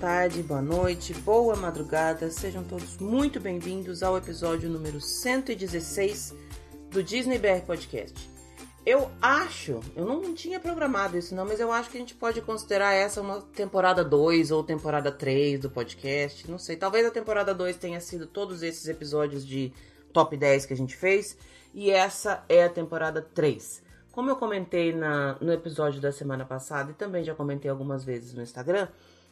tarde, boa noite, boa madrugada. Sejam todos muito bem-vindos ao episódio número 116 do Disney BR Podcast. Eu acho, eu não tinha programado isso não, mas eu acho que a gente pode considerar essa uma temporada 2 ou temporada 3 do podcast. Não sei, talvez a temporada 2 tenha sido todos esses episódios de top 10 que a gente fez e essa é a temporada 3. Como eu comentei na, no episódio da semana passada e também já comentei algumas vezes no Instagram,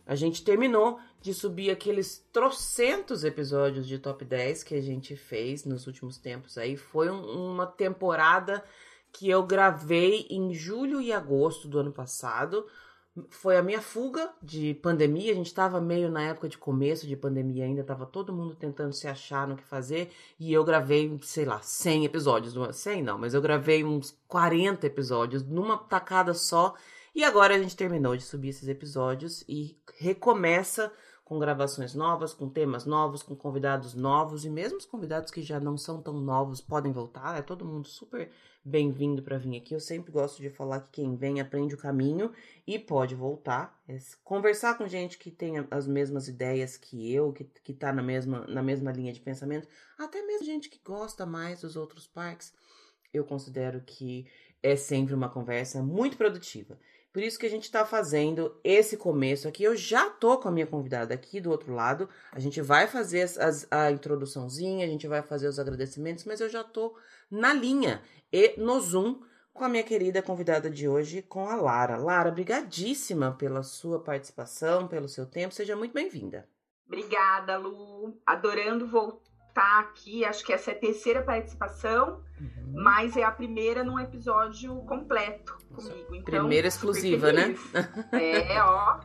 a gente terminou de subir aqueles trocentos episódios de top 10 que a gente fez nos últimos tempos aí. Foi um, uma temporada que eu gravei em julho e agosto do ano passado foi a minha fuga de pandemia. A gente estava meio na época de começo de pandemia ainda, estava todo mundo tentando se achar no que fazer. E eu gravei, sei lá, 100 episódios. 100 não, mas eu gravei uns 40 episódios numa tacada só. E agora a gente terminou de subir esses episódios e recomeça com gravações novas, com temas novos, com convidados novos. E mesmo os convidados que já não são tão novos podem voltar. É todo mundo super bem-vindo para vir aqui. Eu sempre gosto de falar que quem vem aprende o caminho e pode voltar. É conversar com gente que tem as mesmas ideias que eu, que, que tá na mesma, na mesma linha de pensamento, até mesmo gente que gosta mais dos outros parques. Eu considero que é sempre uma conversa muito produtiva. Por isso que a gente está fazendo esse começo aqui. Eu já tô com a minha convidada aqui do outro lado. A gente vai fazer as, a introduçãozinha, a gente vai fazer os agradecimentos, mas eu já tô na linha e no Zoom com a minha querida convidada de hoje, com a Lara. Lara, brigadíssima pela sua participação, pelo seu tempo. Seja muito bem-vinda. Obrigada, Lu. Adorando voltar aqui. Acho que essa é a terceira participação, uhum. mas é a primeira num episódio completo comigo. Então, primeira exclusiva, né? É, ó.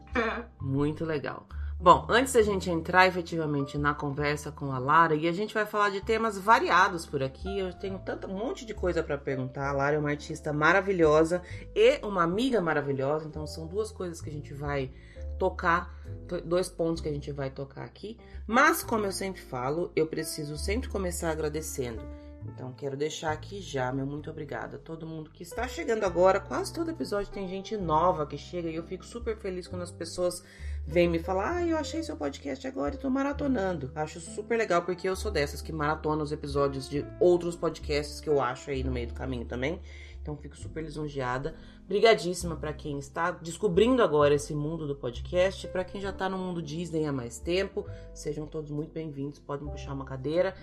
muito legal. Bom, antes da gente entrar efetivamente na conversa com a Lara, e a gente vai falar de temas variados por aqui, eu tenho tanto um monte de coisa para perguntar. A Lara é uma artista maravilhosa e uma amiga maravilhosa, então são duas coisas que a gente vai tocar, dois pontos que a gente vai tocar aqui. Mas como eu sempre falo, eu preciso sempre começar agradecendo. Então quero deixar aqui já meu muito obrigada a todo mundo que está chegando agora. Quase todo episódio tem gente nova que chega e eu fico super feliz quando as pessoas vem me falar, ah, eu achei seu podcast agora e tô maratonando. Acho super legal, porque eu sou dessas que maratona os episódios de outros podcasts que eu acho aí no meio do caminho também. Então fico super lisonjeada. Brigadíssima para quem está descobrindo agora esse mundo do podcast, para quem já tá no mundo Disney há mais tempo. Sejam todos muito bem-vindos, podem puxar uma cadeira.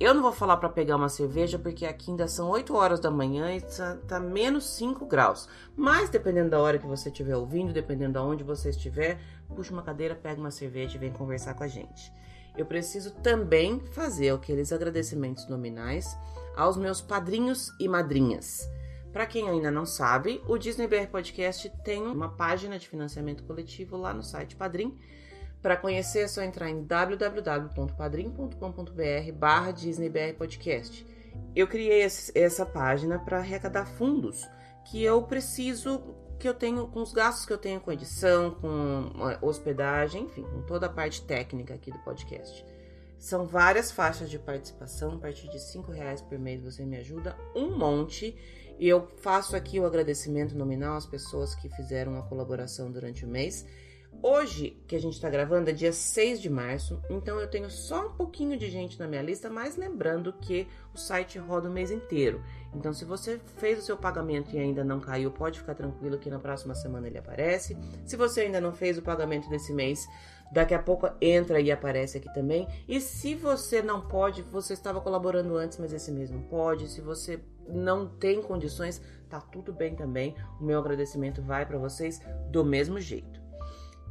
Eu não vou falar para pegar uma cerveja porque aqui ainda são 8 horas da manhã e tá, tá, menos 5 graus. Mas dependendo da hora que você estiver ouvindo, dependendo de onde você estiver, puxa uma cadeira, pega uma cerveja e vem conversar com a gente. Eu preciso também fazer aqueles agradecimentos nominais aos meus padrinhos e madrinhas. Para quem ainda não sabe, o Disney BR Podcast tem uma página de financiamento coletivo lá no site Padrim. Para conhecer é só entrar em www.padrim.com.br barra DisneyBR Podcast. Eu criei essa página para arrecadar fundos que eu preciso que eu tenho, com os gastos que eu tenho com edição, com eh, hospedagem, enfim, com toda a parte técnica aqui do podcast. São várias faixas de participação, a partir de cinco reais por mês você me ajuda um monte. E eu faço aqui o agradecimento nominal às pessoas que fizeram a colaboração durante o mês. Hoje, que a gente está gravando, é dia 6 de março, então eu tenho só um pouquinho de gente na minha lista, mas lembrando que o site roda o mês inteiro. Então, se você fez o seu pagamento e ainda não caiu, pode ficar tranquilo que na próxima semana ele aparece. Se você ainda não fez o pagamento desse mês, daqui a pouco entra e aparece aqui também. E se você não pode, você estava colaborando antes, mas esse mês não pode, se você não tem condições, tá tudo bem também. O meu agradecimento vai para vocês do mesmo jeito.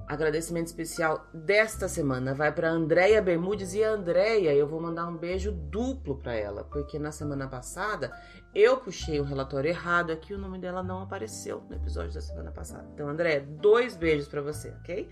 Agradecimento especial desta semana vai para Andréia Bermudes e Andréia, eu vou mandar um beijo duplo para ela, porque na semana passada eu puxei um relatório errado aqui, o nome dela não apareceu no episódio da semana passada. Então, Andréia, dois beijos para você, ok?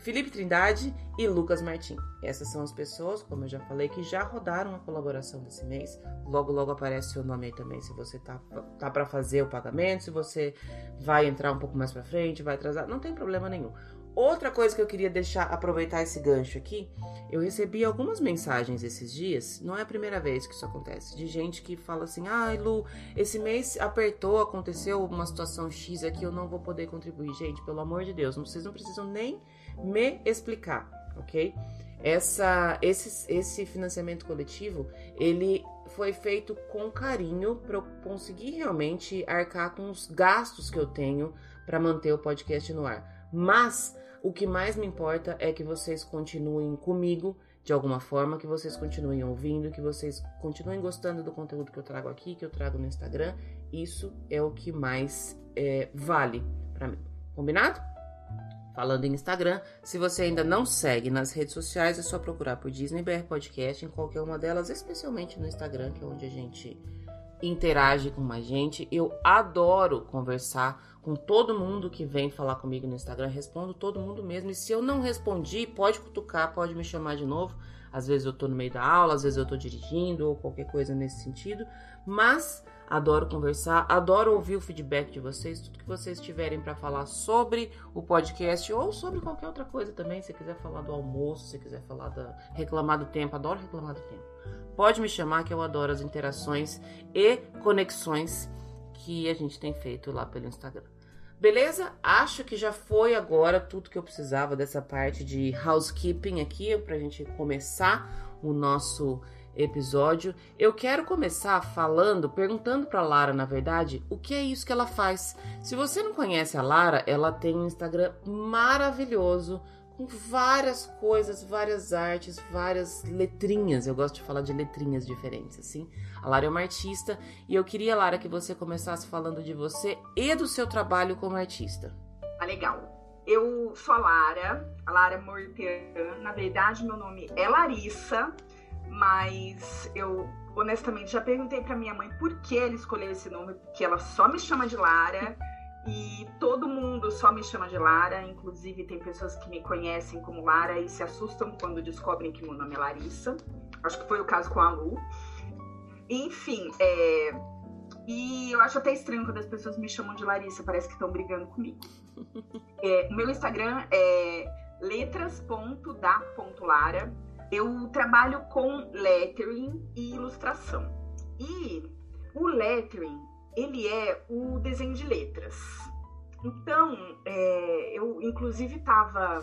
Felipe Trindade e Lucas Martim. Essas são as pessoas, como eu já falei, que já rodaram a colaboração desse mês. Logo, logo aparece seu nome aí também, se você tá, tá para fazer o pagamento, se você vai entrar um pouco mais para frente, vai atrasar, não tem problema nenhum. Outra coisa que eu queria deixar, aproveitar esse gancho aqui, eu recebi algumas mensagens esses dias, não é a primeira vez que isso acontece, de gente que fala assim: ai ah, Lu, esse mês apertou, aconteceu uma situação X aqui, eu não vou poder contribuir. Gente, pelo amor de Deus, vocês não precisam nem me explicar, ok? Essa, esse, esse financiamento coletivo, ele foi feito com carinho para eu conseguir realmente arcar com os gastos que eu tenho para manter o podcast no ar. Mas o que mais me importa é que vocês continuem comigo de alguma forma, que vocês continuem ouvindo, que vocês continuem gostando do conteúdo que eu trago aqui, que eu trago no Instagram. Isso é o que mais é, vale para mim. Combinado? Falando em Instagram, se você ainda não segue nas redes sociais, é só procurar por Disney BR Podcast em qualquer uma delas, especialmente no Instagram, que é onde a gente interage com mais gente. Eu adoro conversar com todo mundo que vem falar comigo no Instagram. Respondo todo mundo mesmo. E se eu não respondi, pode cutucar, pode me chamar de novo. Às vezes eu tô no meio da aula, às vezes eu tô dirigindo ou qualquer coisa nesse sentido. Mas adoro conversar, adoro ouvir o feedback de vocês, tudo que vocês tiverem para falar sobre o podcast ou sobre qualquer outra coisa também. Se quiser falar do almoço, se quiser falar da reclamar do tempo, adoro reclamar do tempo. Pode me chamar que eu adoro as interações e conexões que a gente tem feito lá pelo Instagram. Beleza? Acho que já foi agora tudo que eu precisava dessa parte de housekeeping aqui para a gente começar o nosso episódio. Eu quero começar falando, perguntando para Lara, na verdade, o que é isso que ela faz. Se você não conhece a Lara, ela tem um Instagram maravilhoso com várias coisas, várias artes, várias letrinhas. Eu gosto de falar de letrinhas diferentes, assim. A Lara é uma artista e eu queria, Lara, que você começasse falando de você e do seu trabalho como artista. Ah, legal. Eu sou a Lara, a Lara Mortean. Na verdade, meu nome é Larissa, mas eu honestamente já perguntei para minha mãe por que ela escolheu esse nome, porque ela só me chama de Lara. E todo mundo só me chama de Lara, inclusive tem pessoas que me conhecem como Lara e se assustam quando descobrem que meu nome é Larissa. Acho que foi o caso com a Lu. Enfim, é... e eu acho até estranho quando as pessoas me chamam de Larissa, parece que estão brigando comigo. É, o meu Instagram é letras.da.lara. Eu trabalho com lettering e ilustração. E o lettering ele é o desenho de letras. Então, é, eu inclusive tava,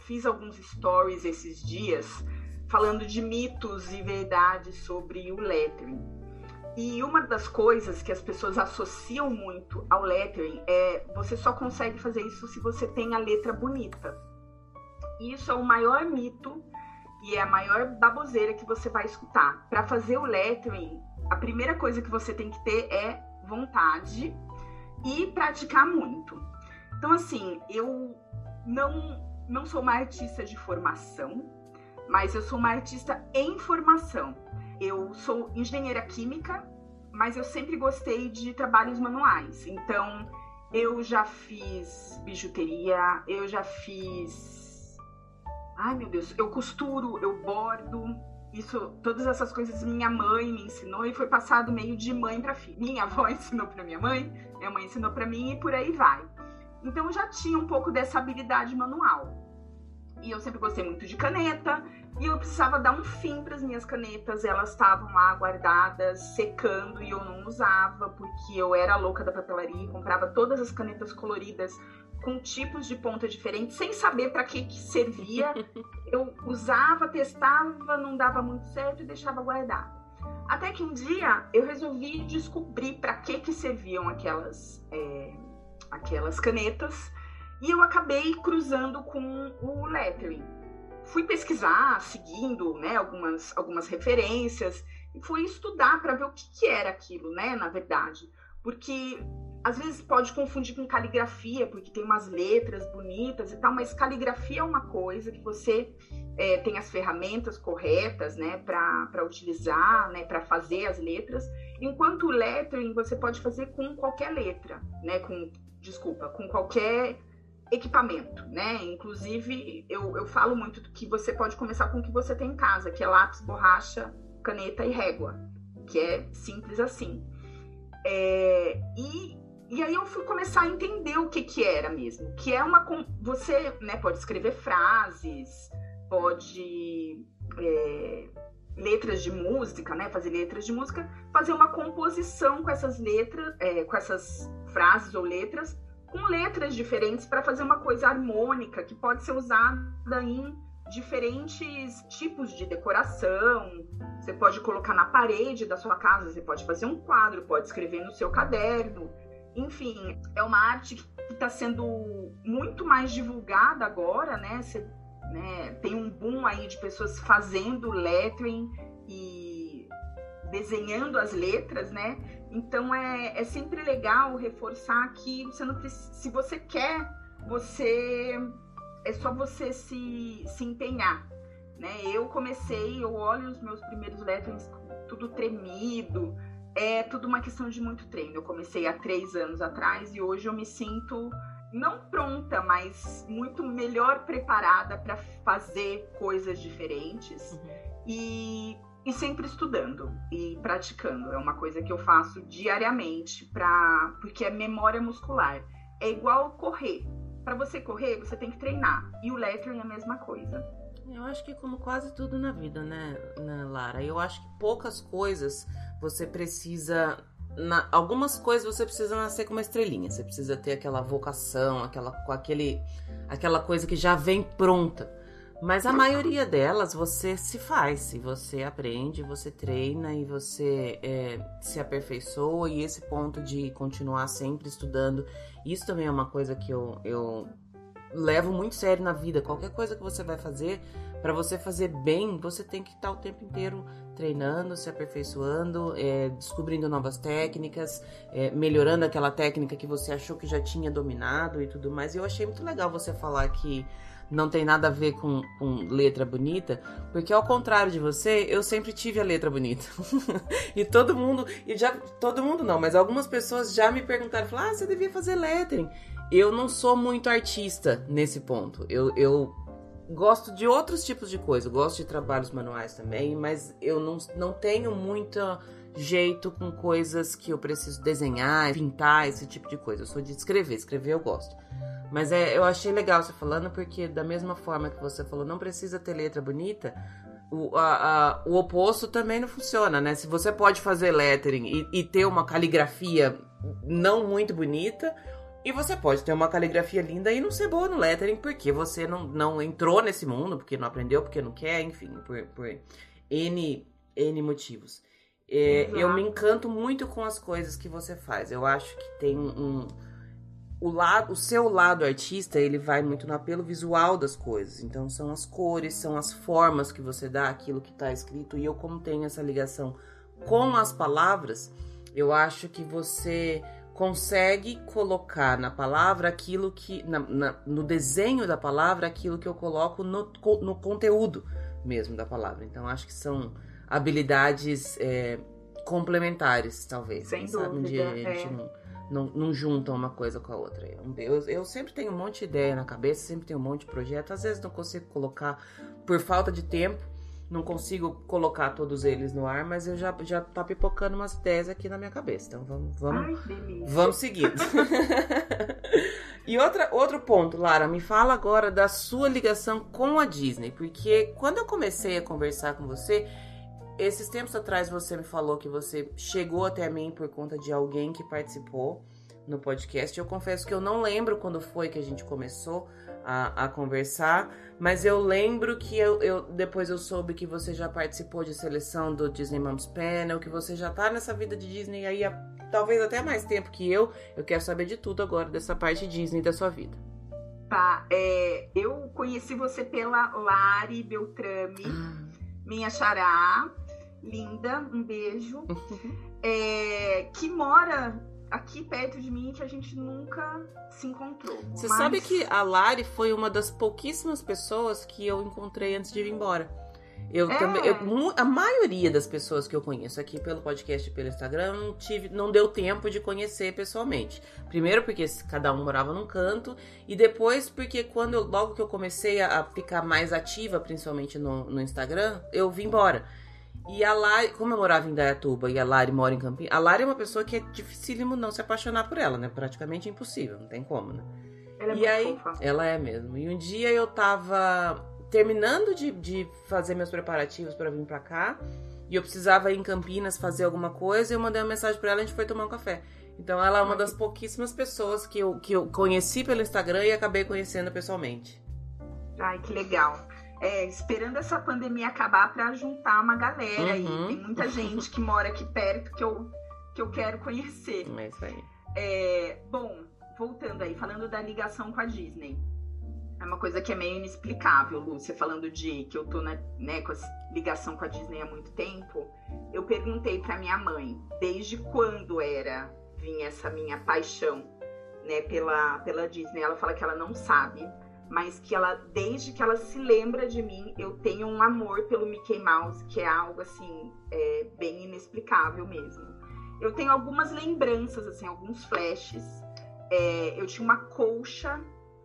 fiz alguns stories esses dias falando de mitos e verdades sobre o lettering. E uma das coisas que as pessoas associam muito ao lettering é você só consegue fazer isso se você tem a letra bonita. E isso é o maior mito e é a maior baboseira que você vai escutar. Para fazer o lettering, a primeira coisa que você tem que ter é vontade e praticar muito. Então, assim, eu não, não sou uma artista de formação, mas eu sou uma artista em formação. Eu sou engenheira química, mas eu sempre gostei de trabalhos manuais. Então, eu já fiz bijuteria, eu já fiz. Ai, meu Deus, eu costuro, eu bordo, isso, todas essas coisas minha mãe me ensinou e foi passado meio de mãe para filha. Minha avó ensinou para minha mãe, minha mãe ensinou para mim e por aí vai. Então eu já tinha um pouco dessa habilidade manual. E eu sempre gostei muito de caneta e eu precisava dar um fim para as minhas canetas. Elas estavam lá guardadas, secando e eu não usava porque eu era louca da papelaria e comprava todas as canetas coloridas com tipos de ponta diferentes, sem saber para que, que servia. Eu usava, testava, não dava muito certo e deixava guardado. Até que um dia eu resolvi descobrir para que, que serviam aquelas, é, aquelas canetas e eu acabei cruzando com o lettering. Fui pesquisar, seguindo né, algumas, algumas referências, e fui estudar para ver o que, que era aquilo, né, na verdade. Porque às vezes pode confundir com caligrafia, porque tem umas letras bonitas e tal, mas caligrafia é uma coisa que você é, tem as ferramentas corretas, né, para utilizar, né, para fazer as letras, enquanto o lettering você pode fazer com qualquer letra, né, com, desculpa, com qualquer equipamento, né, inclusive eu, eu falo muito que você pode começar com o que você tem em casa, que é lápis, borracha, caneta e régua, que é simples assim. É, e e aí eu fui começar a entender o que que era mesmo, que é uma você, né, pode escrever frases, pode é, letras de música, né, fazer letras de música, fazer uma composição com essas letras, é, com essas frases ou letras, com letras diferentes para fazer uma coisa harmônica que pode ser usada em diferentes tipos de decoração. Você pode colocar na parede da sua casa, você pode fazer um quadro, pode escrever no seu caderno. Enfim, é uma arte que está sendo muito mais divulgada agora, né? Né? Tem um boom aí de pessoas fazendo lettering e desenhando as letras, né? Então é, é sempre legal reforçar que você não precisa, se você quer, você é só você se, se empenhar. Né? Eu comecei, eu olho os meus primeiros letterings tudo tremido, é tudo uma questão de muito treino. Eu comecei há três anos atrás e hoje eu me sinto não pronta, mas muito melhor preparada para fazer coisas diferentes uhum. e, e sempre estudando e praticando. É uma coisa que eu faço diariamente para porque é memória muscular. É igual correr para você correr, você tem que treinar. E o lettering é a mesma coisa. Eu acho que como quase tudo na vida, né, né Lara? Eu acho que poucas coisas você precisa na, algumas coisas você precisa nascer com uma estrelinha. Você precisa ter aquela vocação, aquela, aquele, aquela coisa que já vem pronta. Mas a maioria delas você se faz, se você aprende, você treina e você é, se aperfeiçoa. E esse ponto de continuar sempre estudando, isso também é uma coisa que eu, eu levo muito sério na vida. Qualquer coisa que você vai fazer, para você fazer bem, você tem que estar o tempo inteiro treinando, se aperfeiçoando, é, descobrindo novas técnicas, é, melhorando aquela técnica que você achou que já tinha dominado e tudo mais. E eu achei muito legal você falar que não tem nada a ver com, com, letra bonita, porque ao contrário de você, eu sempre tive a letra bonita. e todo mundo, e já todo mundo não, mas algumas pessoas já me perguntaram, falaram: "Ah, você devia fazer lettering". Eu não sou muito artista nesse ponto. Eu, eu gosto de outros tipos de coisa, gosto de trabalhos manuais também, mas eu não, não tenho muito jeito com coisas que eu preciso desenhar, pintar, esse tipo de coisa. Eu sou de escrever, escrever eu gosto. Mas é, eu achei legal você falando, porque da mesma forma que você falou, não precisa ter letra bonita, o, a, a, o oposto também não funciona, né? Se você pode fazer lettering e, e, ter uma caligrafia não muito bonita, e você pode ter uma caligrafia linda e não ser boa no lettering, porque você não, não entrou nesse mundo, porque não aprendeu, porque não quer, enfim, por, por N, N motivos. É, eu me encanto muito com as coisas que você faz. Eu acho que tem um o, lado, o seu lado artista, ele vai muito no apelo visual das coisas. Então, são as cores, são as formas que você dá aquilo que está escrito. E eu, como tenho essa ligação com as palavras, eu acho que você consegue colocar na palavra aquilo que. Na, na, no desenho da palavra, aquilo que eu coloco no, no conteúdo mesmo da palavra. Então, acho que são habilidades é, complementares, talvez. Sem dúvida. Sabe? Um dia a gente é. não não, não juntam uma coisa com a outra. Eu, eu sempre tenho um monte de ideia na cabeça, sempre tenho um monte de projeto. Às vezes não consigo colocar por falta de tempo, não consigo colocar todos eles no ar, mas eu já, já tá pipocando umas ideias aqui na minha cabeça. Então vamos, vamos, Ai, vamos seguindo. e outra, outro ponto, Lara, me fala agora da sua ligação com a Disney, porque quando eu comecei a conversar com você, esses tempos atrás você me falou que você chegou até mim por conta de alguém que participou no podcast. Eu confesso que eu não lembro quando foi que a gente começou a, a conversar, mas eu lembro que eu, eu, depois eu soube que você já participou de seleção do Disney Moms Panel, que você já tá nessa vida de Disney aí há talvez até mais tempo que eu. Eu quero saber de tudo agora dessa parte Disney da sua vida. Tá, é, eu conheci você pela Lari Beltrame, ah. minha xará linda, um beijo, é, que mora aqui perto de mim que a gente nunca se encontrou. Você mas... sabe que a Lari foi uma das pouquíssimas pessoas que eu encontrei antes de ir embora. Eu é. também, eu, a maioria das pessoas que eu conheço aqui pelo podcast e pelo Instagram não tive, não deu tempo de conhecer pessoalmente. Primeiro porque cada um morava num canto e depois porque quando eu, logo que eu comecei a, a ficar mais ativa, principalmente no, no Instagram, eu vim embora. E a Lari, como eu morava em Dayatuba e a Lari mora em Campinas, a Lari é uma pessoa que é dificílimo não se apaixonar por ela, né? Praticamente impossível, não tem como, né? Ela é e muito aí, fofa. ela é mesmo. E um dia eu tava terminando de, de fazer meus preparativos pra vir pra cá, e eu precisava ir em Campinas fazer alguma coisa, e eu mandei uma mensagem pra ela e a gente foi tomar um café. Então ela é uma das pouquíssimas pessoas que eu, que eu conheci pelo Instagram e acabei conhecendo pessoalmente. Ai, que legal. É, esperando essa pandemia acabar pra juntar uma galera aí. Uhum. Tem muita gente que mora aqui perto que eu, que eu quero conhecer. É isso aí. É, bom, voltando aí, falando da ligação com a Disney. É uma coisa que é meio inexplicável, Lúcia, falando de que eu tô na, né, com essa ligação com a Disney há muito tempo. Eu perguntei pra minha mãe desde quando era vinha essa minha paixão, né, pela, pela Disney. Ela fala que ela não sabe, mas que ela, desde que ela se lembra de mim, eu tenho um amor pelo Mickey Mouse, que é algo assim, é, bem inexplicável mesmo. Eu tenho algumas lembranças, assim, alguns flashes. É, eu tinha uma colcha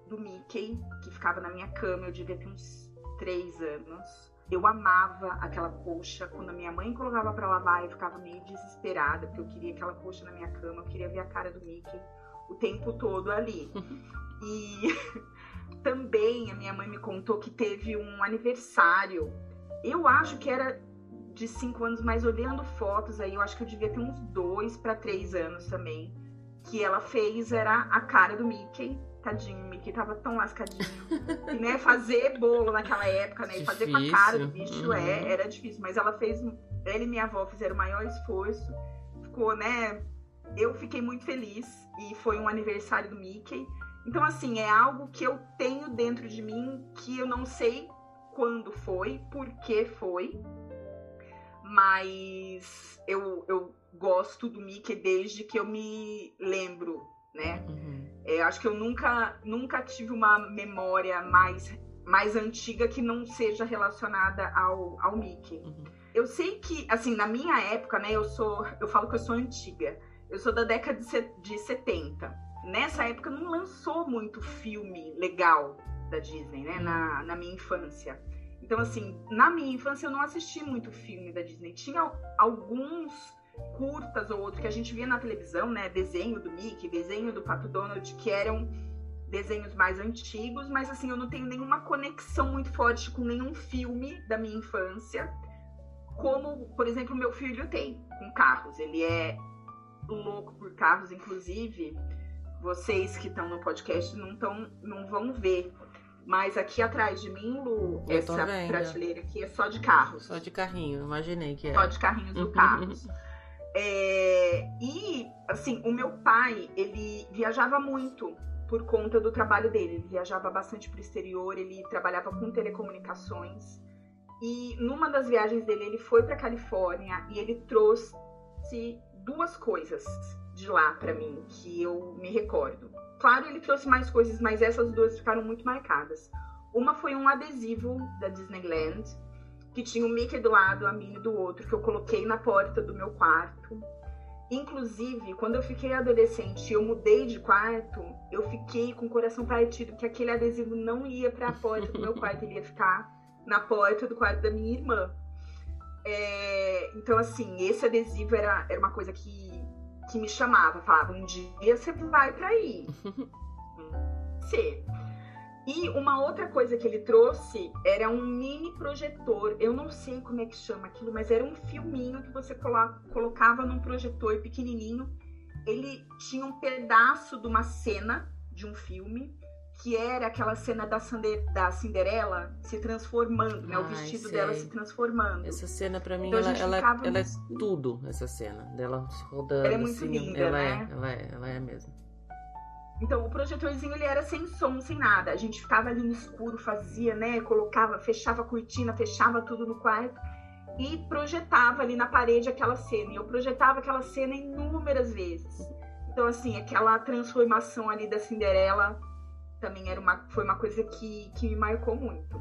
do Mickey que ficava na minha cama, eu devia ter uns três anos. Eu amava aquela colcha. Quando a minha mãe colocava pra lavar, eu ficava meio desesperada, porque eu queria aquela colcha na minha cama, eu queria ver a cara do Mickey o tempo todo ali. E também a minha mãe me contou que teve um aniversário. Eu acho que era de cinco anos, mas olhando fotos aí, eu acho que eu devia ter uns dois para três anos também. Que ela fez era a cara do Mickey. Tadinho, o Mickey tava tão lascadinho. e né, fazer bolo naquela época, né? E fazer com a cara do Difícil. bicho Uhum. é, era difícil. Mas ela fez. Ela e minha avó fizeram o maior esforço. Ficou, né? Eu fiquei muito feliz. E foi um aniversário do Mickey. Então, assim, é algo que eu tenho dentro de mim que eu não sei quando foi, por que foi, mas eu, eu gosto do Mickey desde que eu me lembro, né? Uhum. É, acho que eu nunca, nunca tive uma memória mais, mais antiga que não seja relacionada ao, ao Mickey. Uhum. Eu sei que, assim, na minha época, né, eu sou. Eu falo que eu sou antiga. Eu sou da década de, se- de 70. Nessa época não lançou muito filme legal da Disney, né? Na, na minha infância. Então, assim, na minha infância eu não assisti muito filme da Disney. Tinha alguns curtas ou outros que a gente via na televisão, né? Desenho do Mickey, desenho do Pato Donald, que eram desenhos mais antigos, mas assim, eu não tenho nenhuma conexão muito forte com nenhum filme da minha infância como, por exemplo, meu filho tem com carros. Ele é louco por carros, inclusive. Vocês que estão no podcast não, tão, não vão ver. Mas aqui atrás de mim, Lu, Eu essa prateleira aqui é só de carros. Só de carrinho, imaginei que é. Só de carrinhos do carros. É, e, assim, o meu pai, ele viajava muito por conta do trabalho dele. Ele viajava bastante pro exterior, ele trabalhava com telecomunicações. E numa das viagens dele, ele foi pra Califórnia e ele trouxe duas coisas de lá pra mim, que eu me recordo. Claro, ele trouxe mais coisas, mas essas duas ficaram muito marcadas. Uma foi um adesivo da Disneyland, que tinha o Mickey do lado, a Minnie do outro, que eu coloquei na porta do meu quarto. Inclusive, quando eu fiquei adolescente e eu mudei de quarto, eu fiquei com o coração partido, que aquele adesivo não ia para a porta do meu quarto, ele ia ficar na porta do quarto da minha irmã. É, então, assim, esse adesivo era, era uma coisa que, que me chamava, falava, um dia você vai para aí. Você. E uma outra coisa que ele trouxe era um mini projetor. Eu não sei como é que chama aquilo, mas era um filminho que você colo- colocava num projetor pequenininho. Ele tinha um pedaço de uma cena de um filme, que era aquela cena da, da Cinderela se transformando, né? O Ai, vestido sei. dela se transformando. Essa cena pra mim, Então ela, ela, ela é tudo, essa cena. Dela se rodando. Ela é muito assim, linda, ela né? É, ela é, ela é mesmo. Então, o projetorzinho ele era sem som, sem nada. A gente ficava ali no escuro, fazia, né? Colocava, fechava a cortina, fechava tudo no quarto e projetava ali na parede aquela cena. E eu projetava aquela cena inúmeras vezes. Então, assim, aquela transformação ali da Cinderela também era uma, foi uma coisa que, que me marcou muito.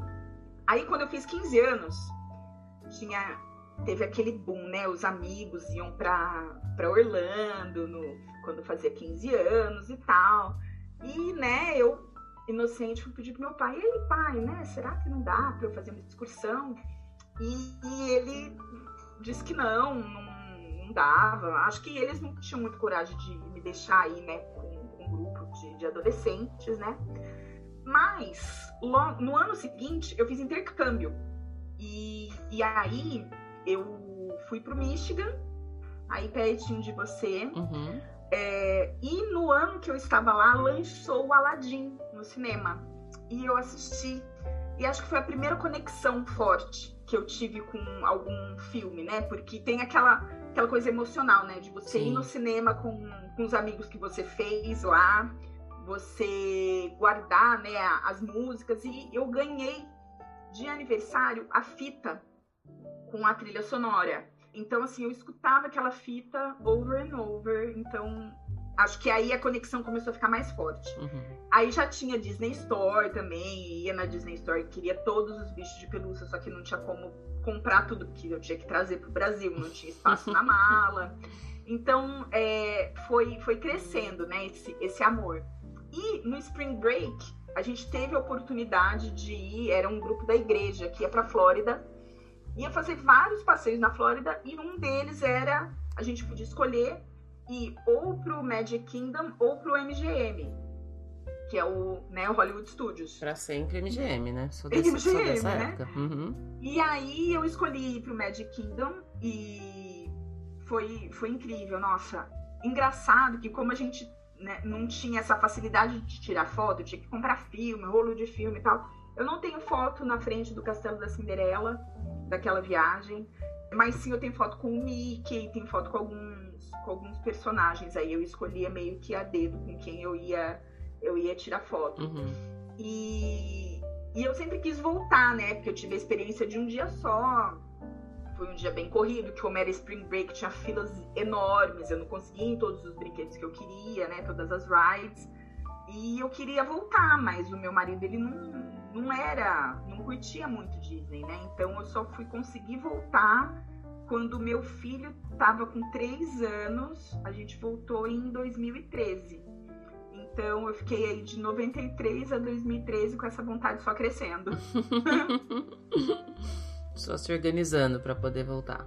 Aí, quando eu fiz 15 anos, tinha teve aquele boom, né? Os amigos iam pra, pra Orlando no, quando fazia 15 anos e tal. E, né, eu, inocente, fui pedir pro meu pai, e aí, pai, né? Será que não dá pra eu fazer uma excursão? E, e ele disse que não, não, não, dava. Acho que eles não tinham muito coragem de me deixar aí, né, com, grupo de, de adolescentes, né? Mas no ano seguinte eu fiz intercâmbio. E, e aí eu fui pro Michigan, aí pertinho de você. Uhum. É, e no ano que eu estava lá, lançou o Aladdin no cinema. E eu assisti. E acho que foi a primeira conexão forte que eu tive com algum filme, né? Porque tem aquela, aquela coisa emocional, né? De você Sim. ir no cinema com, com os amigos que você fez lá, você guardar né, as músicas. E eu ganhei de aniversário a fita com a trilha sonora. Então, assim, eu escutava aquela fita over and over. Então, acho que aí a conexão começou a ficar mais forte. Uhum. Aí já tinha Disney Store também. Ia na Disney Store, queria todos os bichos de pelúcia, só que não tinha como comprar tudo, porque eu tinha que trazer pro Brasil, não tinha espaço na mala. Então, é, foi, foi crescendo, né, esse, esse amor. E no Spring Break, a gente teve a oportunidade de ir, era um grupo da igreja que ia pra Flórida ia fazer vários passeios na Flórida e um deles era a gente podia escolher ir ou pro Magic Kingdom ou pro MGM, que é o, né, o Hollywood Studios. Pra sempre MGM, né? Sou, desse, MGM, sou dessa né? época. Uhum. E aí eu escolhi ir pro Magic Kingdom e foi, foi incrível, nossa. Engraçado que como a gente né, não tinha essa facilidade de tirar foto, tinha que comprar filme, rolo de filme e tal eu não tenho foto na frente do Castelo da Cinderela, daquela viagem, mas sim eu tenho foto com o Mickey, tenho foto com alguns, com alguns personagens. Aí eu escolhia meio que a dedo com quem eu ia, eu ia tirar foto. Uhum. E, e eu sempre quis voltar, né? Porque eu tive a experiência de um dia só. Foi um dia bem corrido, que como era Spring Break, tinha filas enormes, eu não conseguia em todos os brinquedos que eu queria, né? Todas as rides. E eu queria voltar, mas o meu marido, ele não, não era, não curtia muito Disney, né? Então eu só fui conseguir voltar quando meu filho estava com três anos. A gente voltou em 2013. Então eu fiquei aí de 93 a 2013 com essa vontade só crescendo. só se organizando para poder voltar.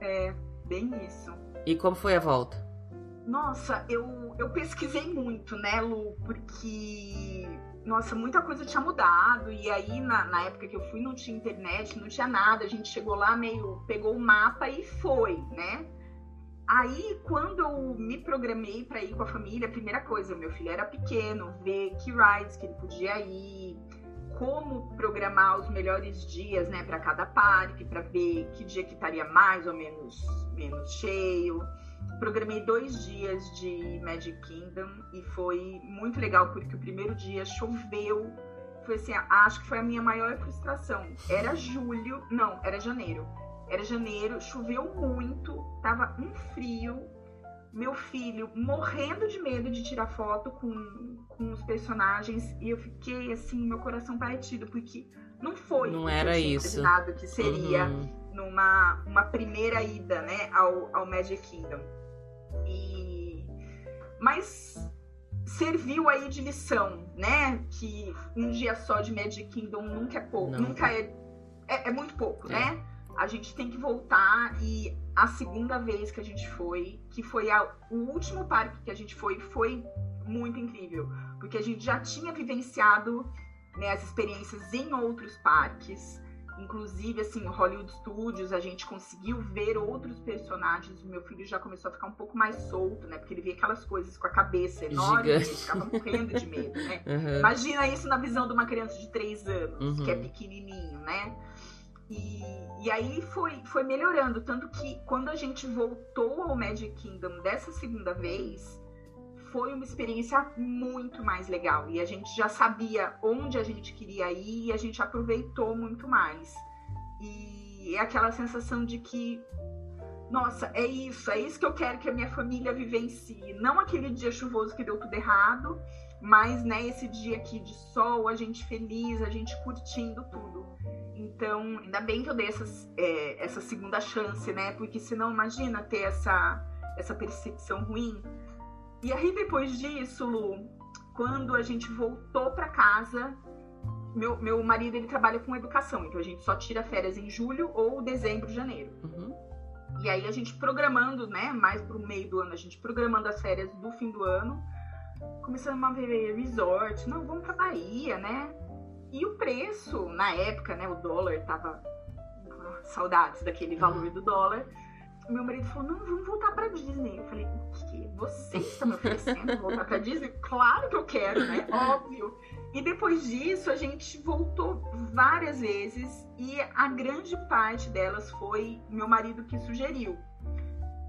É, bem isso. E como foi a volta? Nossa, eu, eu pesquisei muito, né, Lu? Porque nossa, muita coisa tinha mudado. E aí, na, na, época que eu fui, não tinha internet, não tinha nada. A gente chegou lá meio, pegou o mapa e foi, né? Aí, quando eu me programei para ir com a família, a primeira coisa, meu filho era pequeno, ver que rides que ele podia ir, como programar os melhores dias, né, para cada parque, para ver que dia que estaria mais ou menos menos cheio programei dois dias de Magic Kingdom e foi muito legal porque o primeiro dia choveu. Foi assim, acho que foi a minha maior frustração. Era julho, não, era janeiro. Era janeiro, choveu muito, tava um frio. Meu filho morrendo de medo de tirar foto com, com os personagens e eu fiquei assim, meu coração partido, porque não foi não era isso que seria uhum. numa uma primeira ida né ao, ao Magic Kingdom e... Mas serviu aí de lição, né? Que um dia só de Magic Kingdom nunca é pouco, Não. nunca é, é, é, muito pouco, é. né? A gente tem que voltar e a segunda vez que a gente foi, que foi a, o último parque que a gente foi, foi muito incrível, porque a gente já tinha vivenciado né, as experiências em outros parques. Inclusive, assim, Hollywood Studios, a gente conseguiu ver outros personagens. O meu filho já começou a ficar um pouco mais solto, né? Porque ele via aquelas coisas com a cabeça enorme, ele ficava morrendo de medo, né? Uhum. Imagina isso na visão de uma criança de 3 anos, uhum. que é uhum. pequenininho, né? E, e aí foi, foi melhorando. Tanto que quando a gente voltou ao Magic Kingdom dessa segunda vez, foi uma experiência muito mais legal. E a gente já sabia onde a gente queria ir e a gente aproveitou muito mais. E é aquela sensação de que, nossa, é isso, é isso que eu quero que a minha família vivencie. Não aquele dia chuvoso que deu tudo errado, mas né, esse dia aqui de sol, a gente feliz, a gente curtindo tudo. Então, ainda bem que eu dei essas, é, essa segunda chance, né? Porque senão, imagina ter essa, essa percepção ruim e aí depois disso, Lu, quando a gente voltou para casa, meu, meu marido ele trabalha com educação, então a gente só tira férias em julho ou dezembro, janeiro. Uhum. E aí a gente programando, né, mais pro meio do ano, a gente programando as férias do fim do ano, começando a ver resort, não, vamos pra Bahia, né? E o preço, na época, né, o dólar tava saudades daquele valor do dólar. Meu marido falou: "Não, vamos voltar para Disney". Eu falei: "O que? Você está me oferecendo voltar para Disney? Claro que eu quero, né? Óbvio". E depois disso, a gente voltou várias vezes e a grande parte delas foi meu marido que sugeriu.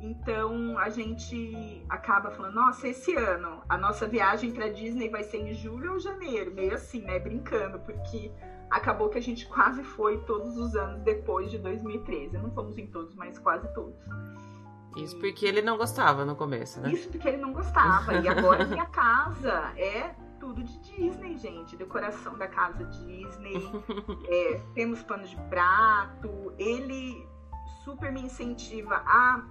Então a gente acaba falando, nossa, esse ano a nossa viagem para Disney vai ser em julho ou janeiro, meio assim, né, brincando, porque acabou que a gente quase foi todos os anos depois de 2013. Não fomos em todos, mas quase todos. Isso porque ele não gostava no começo, né? Isso porque ele não gostava. E agora minha casa é tudo de Disney, gente. Decoração da casa Disney. É, temos pano de prato. Ele super me incentiva a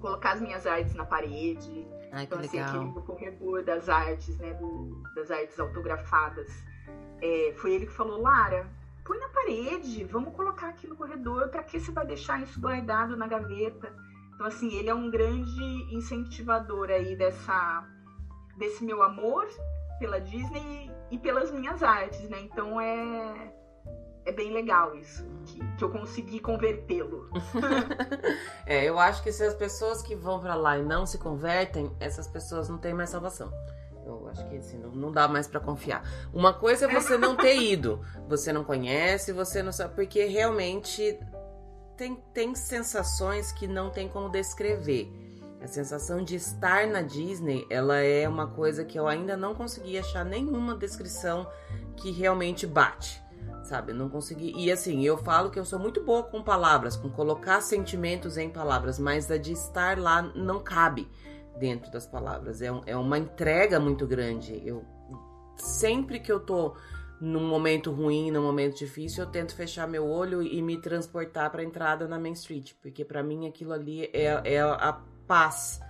colocar as minhas artes na parede. Ai, então, assim, aquele do corredor das artes, né? Do, das artes autografadas. É, foi ele que falou, Lara, põe na parede, vamos colocar aqui no corredor, para que você vai deixar isso guardado na gaveta? Então, assim, ele é um grande incentivador aí dessa, desse meu amor pela Disney e pelas minhas artes, né? Então é, é bem legal isso, que, que eu consegui convertê-lo. é, eu acho que se as pessoas que vão para lá e não se convertem, essas pessoas não têm mais salvação. Eu acho que assim, não, não dá mais para confiar. Uma coisa é você não ter ido, você não conhece, você não sabe, porque realmente tem, tem sensações que não tem como descrever. A sensação de estar na Disney, ela é uma coisa que eu ainda não consegui achar nenhuma descrição que realmente bate, sabe? Eu não consegui. E assim, eu falo que eu sou muito boa com palavras, com colocar sentimentos em palavras, mas a de estar lá não cabe dentro das palavras. É, um, é uma entrega muito grande. Eu sempre que eu tô num momento ruim, num momento difícil, eu tento fechar meu olho e me transportar para a entrada na Main Street, porque para mim aquilo ali é, é a paz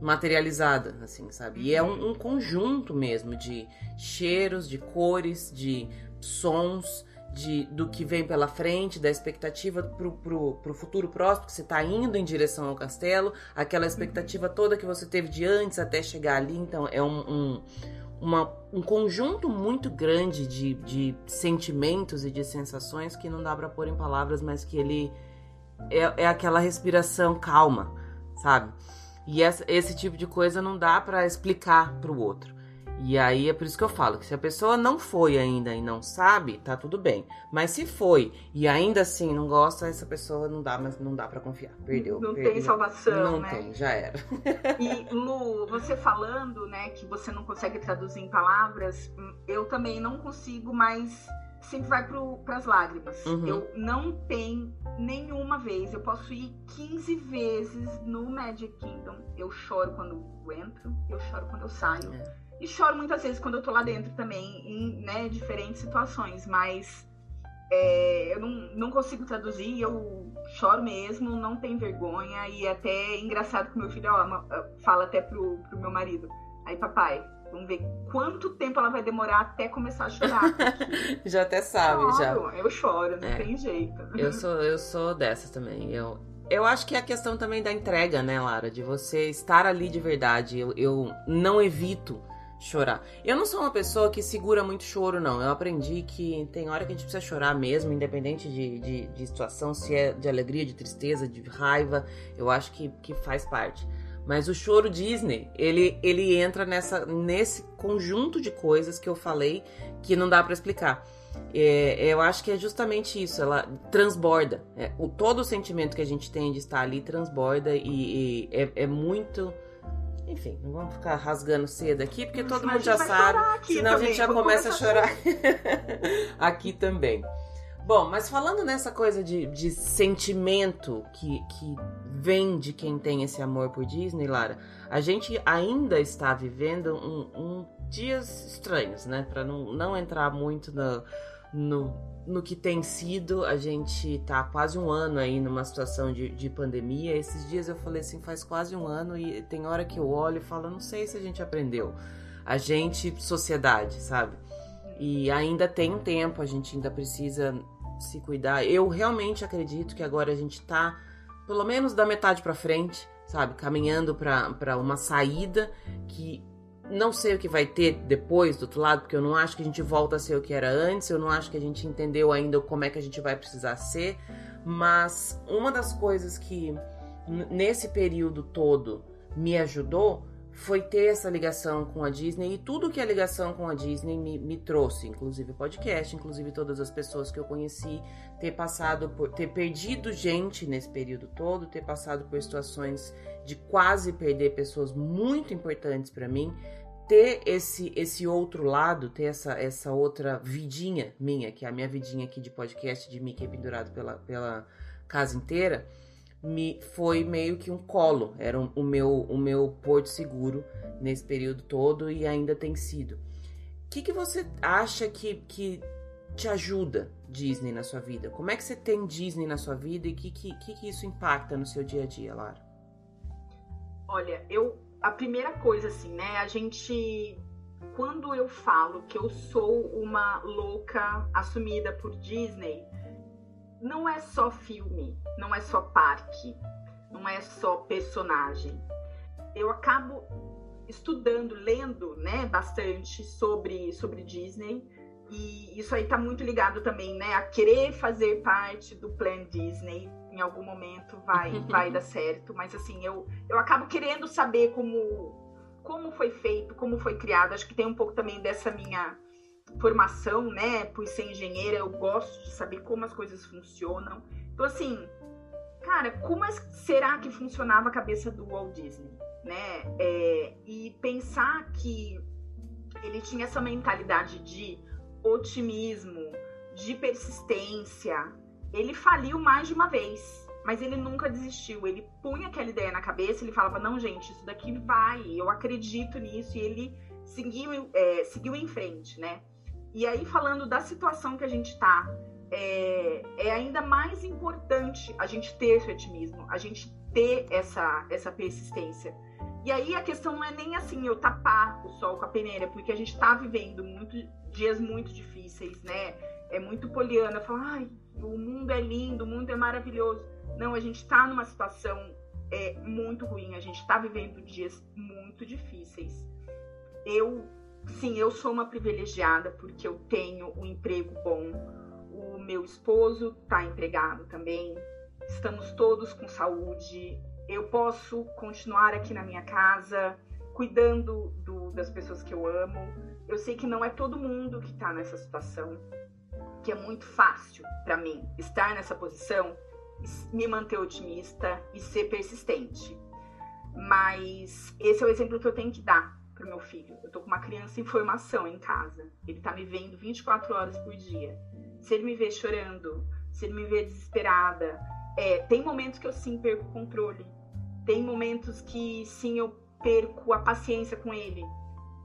materializada, assim, sabe? E é um, um, conjunto mesmo de cheiros, de cores, de sons, de, do que vem pela frente, da expectativa pro, pro, pro futuro próximo, que você tá indo em direção ao castelo, aquela expectativa toda que você teve de antes até chegar ali. Então, é um, um, uma, um conjunto muito grande de, de sentimentos e de sensações que não dá para pôr em palavras, mas que ele é, é aquela respiração calma, sabe? E essa, esse tipo de coisa não dá para explicar pro outro. E aí é por isso que eu falo que se a pessoa não foi ainda e não sabe, tá tudo bem. Mas se foi e ainda assim não gosta, essa pessoa não dá, mas não dá para confiar. Perdeu. Não perdeu. tem salvação, não né? tem, já era. E Lu, você falando, né, que você não consegue traduzir em palavras, eu também não consigo, mas sempre vai para as lágrimas. Uhum. Eu não tenho nenhuma vez, eu posso ir 15 vezes no Magic Kingdom. Eu choro quando eu entro, eu choro quando eu saio. É. E choro muitas vezes quando eu tô lá dentro também, em né, diferentes situações, mas é, eu não, não consigo traduzir, eu choro mesmo, não tenho vergonha, e até é engraçado que meu filho ó, fala até pro, pro meu marido. Aí, papai, vamos ver quanto tempo ela vai demorar até começar a chorar. já até sabe, choro, já. Eu choro, não É. tem jeito. Eu sou, eu sou dessas também. Eu, eu acho que é a questão também da entrega, né, Lara? De você estar ali de verdade. Eu, eu não evito chorar. Eu não sou uma pessoa que segura muito choro, não. Eu aprendi que tem hora que a gente precisa chorar mesmo, independente de, de, de situação, se é de alegria, de tristeza, de raiva. Eu acho que, que faz parte. Mas o choro Disney, ele, ele entra nessa, nesse conjunto de coisas que eu falei que não dá para explicar. É, eu acho que é justamente isso, ela transborda. É, o, todo o sentimento que a gente tem de estar ali transborda e, e é, é muito. Enfim, não vamos ficar rasgando cedo aqui, porque todo mundo já sabe. Senão a gente também, já vamos começa a chorar aqui também. Bom, mas falando nessa coisa de, de sentimento que, que vem de quem tem esse amor por Disney, Lara, a gente ainda está vivendo um, um dias estranhos, né? Para não, não entrar muito no, no, no que tem sido, a gente tá quase um ano aí numa situação de, de pandemia. Esses dias eu falei assim, faz quase um ano, e tem hora que eu olho e falo, não sei se a gente aprendeu. A gente, sociedade, sabe? E ainda tem um tempo, a gente ainda precisa se cuidar. Eu realmente acredito que agora a gente tá pelo menos da metade para frente, sabe? Caminhando para uma saída que não sei o que vai ter depois do outro lado, porque eu não acho que a gente volta a ser o que era antes, eu não acho que a gente entendeu ainda como é que a gente vai precisar ser, mas uma das coisas que nesse período todo me ajudou foi ter essa ligação com a Disney e tudo que a ligação com a Disney me, me trouxe, inclusive o podcast, inclusive todas as pessoas que eu conheci, ter passado por ter perdido gente nesse período todo, ter passado por situações de quase perder pessoas muito importantes para mim, ter esse esse outro lado, ter essa essa outra vidinha minha, que é a minha vidinha aqui de podcast de Mickey pendurado pela, pela casa inteira me foi meio que um colo, era o meu o meu porto seguro nesse período todo e ainda tem sido. O que, que você acha que, que te ajuda Disney na sua vida? Como é que você tem Disney na sua vida e o que, que, que, isso impacta no seu dia a dia, Lara? Olha, eu a primeira coisa assim, né? A gente quando eu falo que eu sou uma louca assumida por Disney, não é só filme, não é só parque, não é só personagem. Eu acabo estudando, lendo, né, bastante sobre sobre Disney e isso aí tá muito ligado também, né, a querer fazer parte do Plan Disney. Em algum momento vai vai dar certo, mas assim, eu eu acabo querendo saber como como foi feito, como foi criado. Acho que tem um pouco também dessa minha formação, né, por ser engenheira, eu gosto de saber como as coisas funcionam. Então, assim, cara, como é, será que funcionava a cabeça do Walt Disney, né? É, e pensar que ele tinha essa mentalidade de otimismo, de persistência. Ele faliu mais de uma vez, mas ele nunca desistiu. Ele punha aquela ideia na cabeça, ele falava: não, gente, isso daqui vai, eu acredito nisso, e ele seguiu, é, seguiu em frente, né? E aí, falando da situação que a gente está, é, é, ainda mais importante a gente ter esse otimismo, a gente ter essa, essa persistência. E aí a questão não é nem assim eu tapar o sol com a peneira, porque a gente está vivendo muito, dias muito difíceis, né? É muito poliana, falar, ai, o mundo é lindo, o mundo é maravilhoso. Não, a gente está numa situação é, muito ruim, a gente está vivendo dias muito difíceis. Eu sim, eu sou uma privilegiada porque eu tenho um emprego bom. O meu esposo está empregado também. Estamos todos com saúde. Eu posso continuar aqui na minha casa, cuidando do, das pessoas que eu amo. Eu sei que não é todo mundo que está nessa situação, que é muito fácil para mim estar nessa posição, me manter otimista e ser persistente. Mas esse é o exemplo que eu tenho que dar pro meu filho. Eu tô com uma criança em formação em casa. Ele tá me vendo 24 horas por dia. Se ele me vê chorando, se ele me vê desesperada, é, tem momentos que eu sim perco o controle. Tem momentos que sim eu perco a paciência com ele.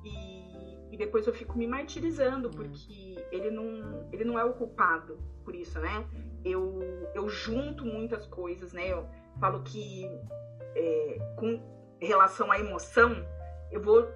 E, e depois eu fico me martirizando, hum. porque ele não, ele não é o culpado por isso, né? Eu, eu junto muitas coisas, né? Eu falo que é, com relação à emoção, eu vou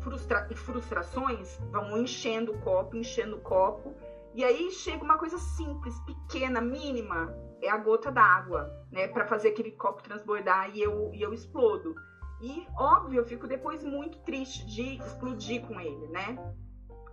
frustra frustrações vão enchendo o copo, enchendo o copo, e aí chega uma coisa simples, pequena, mínima, é a gota d'água, né, para fazer aquele copo transbordar e eu, e eu explodo. E óbvio, eu fico depois muito triste de explodir com ele, né?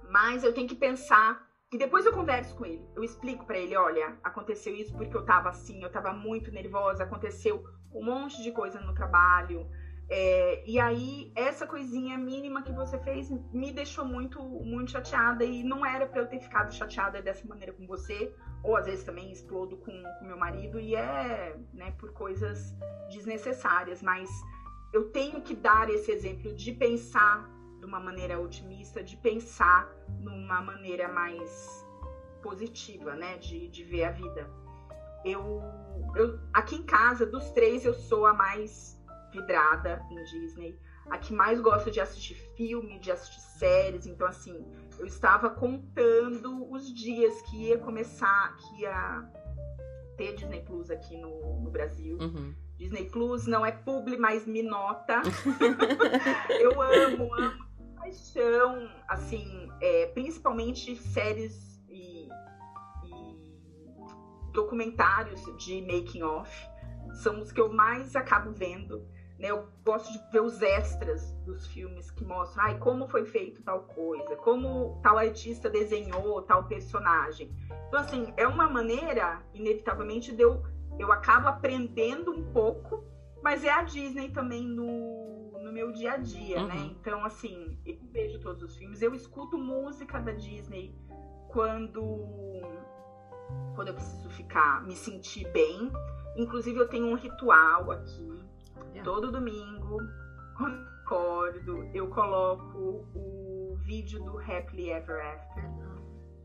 Mas eu tenho que pensar e depois eu converso com ele. Eu explico para ele, olha, aconteceu isso porque eu tava assim, eu tava muito nervosa, aconteceu um monte de coisa no trabalho, é, e aí, essa coisinha mínima que você fez me deixou muito, muito chateada. E não era para eu ter ficado chateada dessa maneira com você. Ou às vezes também explodo com, com meu marido. E é né, por coisas desnecessárias. Mas eu tenho que dar esse exemplo de pensar de uma maneira otimista, de pensar numa maneira mais positiva, né? De, de ver a vida. Eu, eu, aqui em casa, dos três, eu sou a mais vidrada em Disney, a que mais gosta de assistir filme, de assistir séries. Então, assim, eu estava contando os dias que ia começar, que ia ter Disney Plus aqui no, no Brasil. Uhum. Disney Plus não é publi, mas me nota. eu amo, amo paixão, assim, é, principalmente séries e, e documentários de making off são os que eu mais acabo vendo. Né? Eu gosto de ver os extras dos filmes que mostram ai, como foi feito tal coisa, como tal artista desenhou tal personagem. Então, assim, é uma maneira, inevitavelmente, de eu, eu acabo aprendendo um pouco, mas é a Disney também no, no meu dia a dia, né? uhum. né? Então, assim, eu vejo todos os filmes, eu escuto música da Disney quando, quando eu preciso ficar, me sentir bem. Inclusive, eu tenho um ritual aqui todo domingo, quando acordo, eu coloco o vídeo do Happily Ever After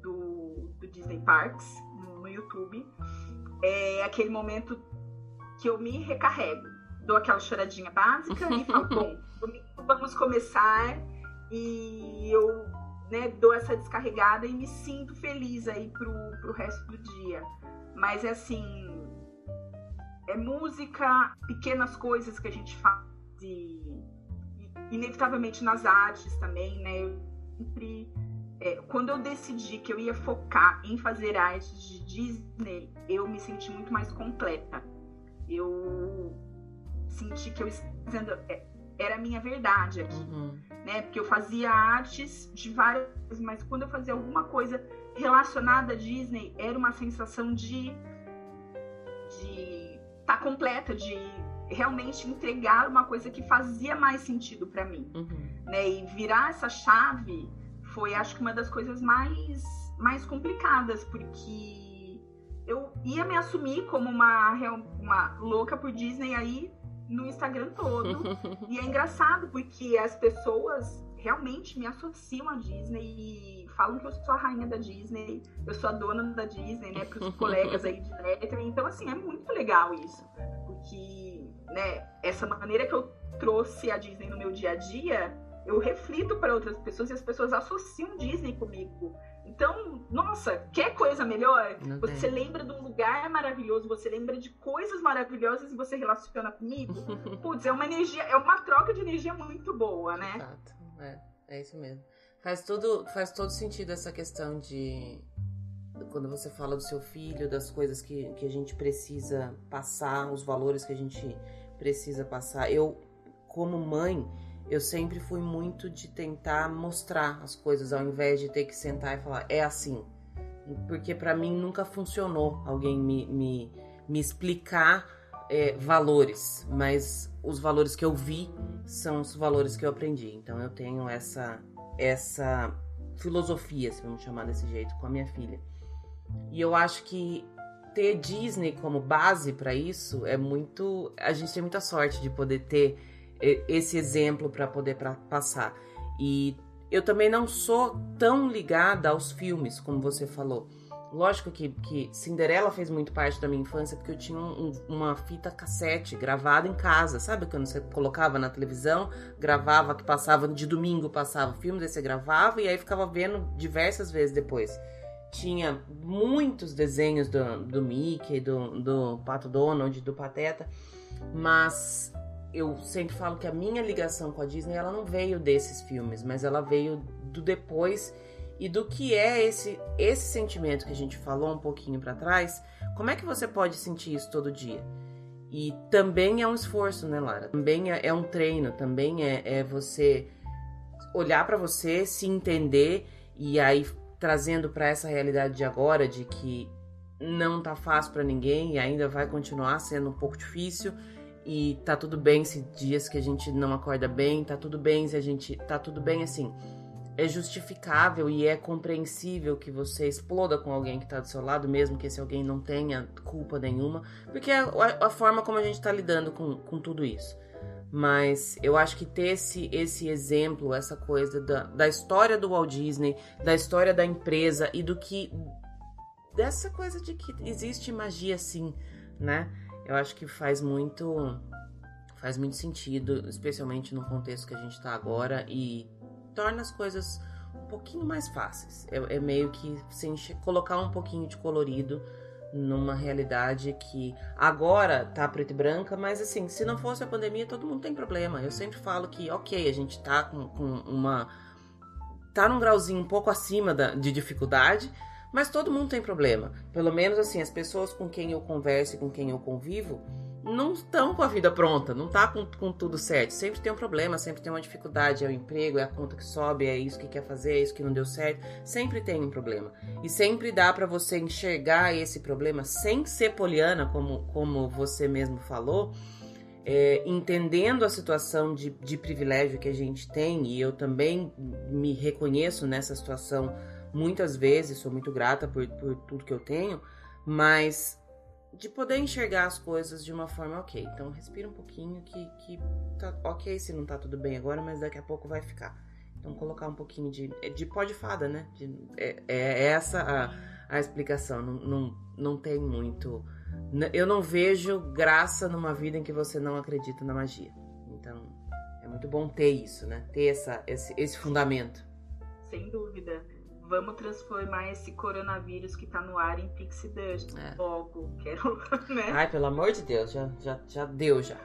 do, do Disney Parks no, no YouTube. É aquele momento que eu me recarrego, dou aquela choradinha básica e falo, bom, vamos começar e eu né, dou essa descarregada e me sinto feliz aí pro, pro resto do dia. Mas é assim, é música, pequenas coisas que a gente faz e, inevitavelmente nas artes também, né? Eu sempre, é, quando eu decidi que eu ia focar em fazer artes de Disney, eu me senti muito mais completa. Eu senti que eu fazendo é, era a minha verdade aqui, uhum. né? Porque eu fazia artes de várias, mas quando eu fazia alguma coisa relacionada a Disney, era uma sensação de de tá completa, de realmente entregar uma coisa que fazia mais sentido para mim, uhum. né? E virar essa chave foi, acho que uma das coisas mais mais complicadas, porque eu ia me assumir como uma uma louca por Disney aí no Instagram todo. e é engraçado porque as pessoas realmente me associam à Disney e falam que eu sou a rainha da Disney, eu sou a dona da Disney, né, para os colegas aí de letra. Então, assim, é muito legal isso, porque, né, essa maneira que eu trouxe a Disney no meu dia a dia, eu reflito para outras pessoas e as pessoas associam Disney comigo. Então, nossa, quer coisa melhor? Não você tem. lembra de um lugar maravilhoso, você lembra de coisas maravilhosas e você relaciona comigo? Putz, é uma energia, é uma troca de energia muito boa, né? Exato. É, é isso mesmo. Faz tudo, faz todo sentido essa questão de quando você fala do seu filho, das coisas que, que a gente precisa passar, os valores que a gente precisa passar. Eu, como mãe, eu sempre fui muito de tentar mostrar as coisas ao invés de ter que sentar e falar é assim. Porque para mim nunca funcionou alguém me, me, me explicar é, valores, mas os valores que eu vi são os valores que eu aprendi. Então eu tenho essa essa filosofia, se vamos chamar desse jeito, com a minha filha. E eu acho que ter Disney como base para isso é muito. A gente tem muita sorte de poder ter esse exemplo para poder pra passar. E eu também não sou tão ligada aos filmes, como você falou. Lógico que, que Cinderela fez muito parte da minha infância porque eu tinha um, uma fita cassete gravada em casa, sabe? Quando você colocava na televisão, gravava, que passava de domingo, passava o filme, daí você gravava e aí ficava vendo diversas vezes depois. Tinha muitos desenhos do, do Mickey, do, do Pato Donald, do Pateta, mas eu sempre falo que a minha ligação com a Disney ela não veio desses filmes, mas ela veio do depois e do que é esse esse sentimento que a gente falou um pouquinho para trás, como é que você pode sentir isso todo dia? E também é um esforço, né, Lara? Também é, é um treino, também é, é você olhar para você, se entender e aí trazendo para essa realidade de agora de que não tá fácil para ninguém e ainda vai continuar sendo um pouco difícil e tá tudo bem se dias que a gente não acorda bem, tá tudo bem se a gente tá tudo bem assim é justificável e é compreensível que você exploda com alguém que está do seu lado, mesmo que esse alguém não tenha culpa nenhuma, porque é a, forma como a gente está lidando com, com tudo isso. Mas eu acho que ter esse, esse exemplo, essa coisa da, da história do Walt Disney, da história da empresa e do que. dessa coisa de que existe magia sim, né? Eu acho que faz muito. faz muito sentido, especialmente no contexto que a gente está agora e torna as coisas um pouquinho mais fáceis. É, é meio que se colocar um pouquinho de colorido numa realidade que agora tá preto e branca, mas assim, se não fosse a pandemia, todo mundo tem problema. Eu sempre falo que, ok, a gente tá com, com uma. tá num grauzinho um pouco acima da, de dificuldade, mas todo mundo tem problema. Pelo menos assim, as pessoas com quem eu converso e com quem eu convivo, não estão com a vida pronta, não tá com, com tudo certo. Sempre tem um problema, sempre tem uma dificuldade. É o emprego, é a conta que sobe, é isso que quer fazer, é isso que não deu certo. Sempre tem um problema. E sempre dá para você enxergar esse problema sem ser poliana, como, como você mesmo falou. É, entendendo a situação de, de privilégio que a gente tem, e eu também me reconheço nessa situação muitas vezes, sou muito grata por, por tudo que eu tenho, mas de poder enxergar as coisas de uma forma ok. Então respira um pouquinho que, que tá ok se não tá tudo bem agora, mas daqui a pouco vai ficar. Então colocar um pouquinho de, é de pó de fada, né? De, é, é, essa a, a explicação. Não, não, não tem muito. Eu não vejo graça numa vida em que você não acredita na magia. Então é muito bom ter isso, né? Ter essa, esse, esse fundamento. Sem dúvida vamos transformar esse coronavírus que tá no ar em pixie dust é. logo. Quero, né? Ai, pelo amor de Deus, já, já, já deu já.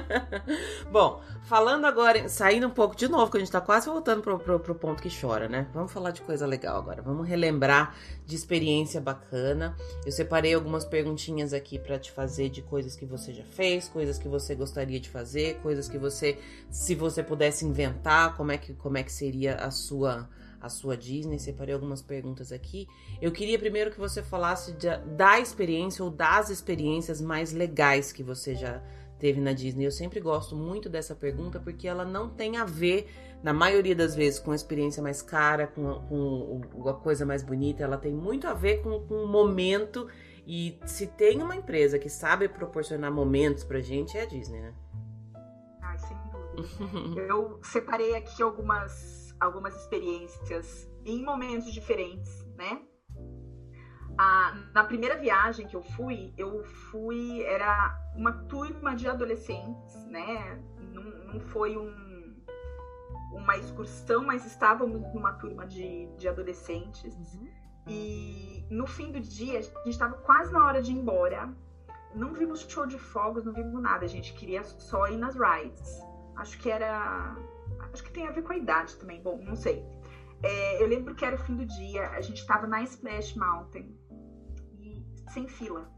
Bom, falando agora, saindo um pouco de novo, que a gente tá quase voltando pro, pro, pro, ponto que chora, né? Vamos falar de coisa legal agora. Vamos relembrar de experiência bacana. Eu separei algumas perguntinhas aqui para te fazer de coisas que você já fez, coisas que você gostaria de fazer, coisas que você, se você pudesse inventar, como é que, como é que seria a sua a sua Disney, separei algumas perguntas aqui. Eu queria primeiro que você falasse de, da experiência ou das experiências mais legais que você já teve na Disney. Eu sempre gosto muito dessa pergunta porque ela não tem a ver, na maioria das vezes, com a experiência mais cara, com, com a coisa mais bonita. Ela tem muito a ver com, com o momento. E se tem uma empresa que sabe proporcionar momentos pra gente, é a Disney, né? Ai, sem dúvida. Eu separei aqui algumas algumas experiências em momentos diferentes, né? Ah, na primeira viagem que eu fui, eu fui, era uma turma de adolescentes, né? Não, não foi um, uma excursão, mas estávamos numa turma de, de adolescentes. Uhum. E no fim do dia, a gente estava quase na hora de ir embora. Não vimos show de fogos, não vimos nada. A gente queria só ir nas rides. Acho que era Acho que tem a ver com a idade também, bom, não sei. É, eu lembro que era o fim do dia, a gente estava na Splash Mountain e sem fila.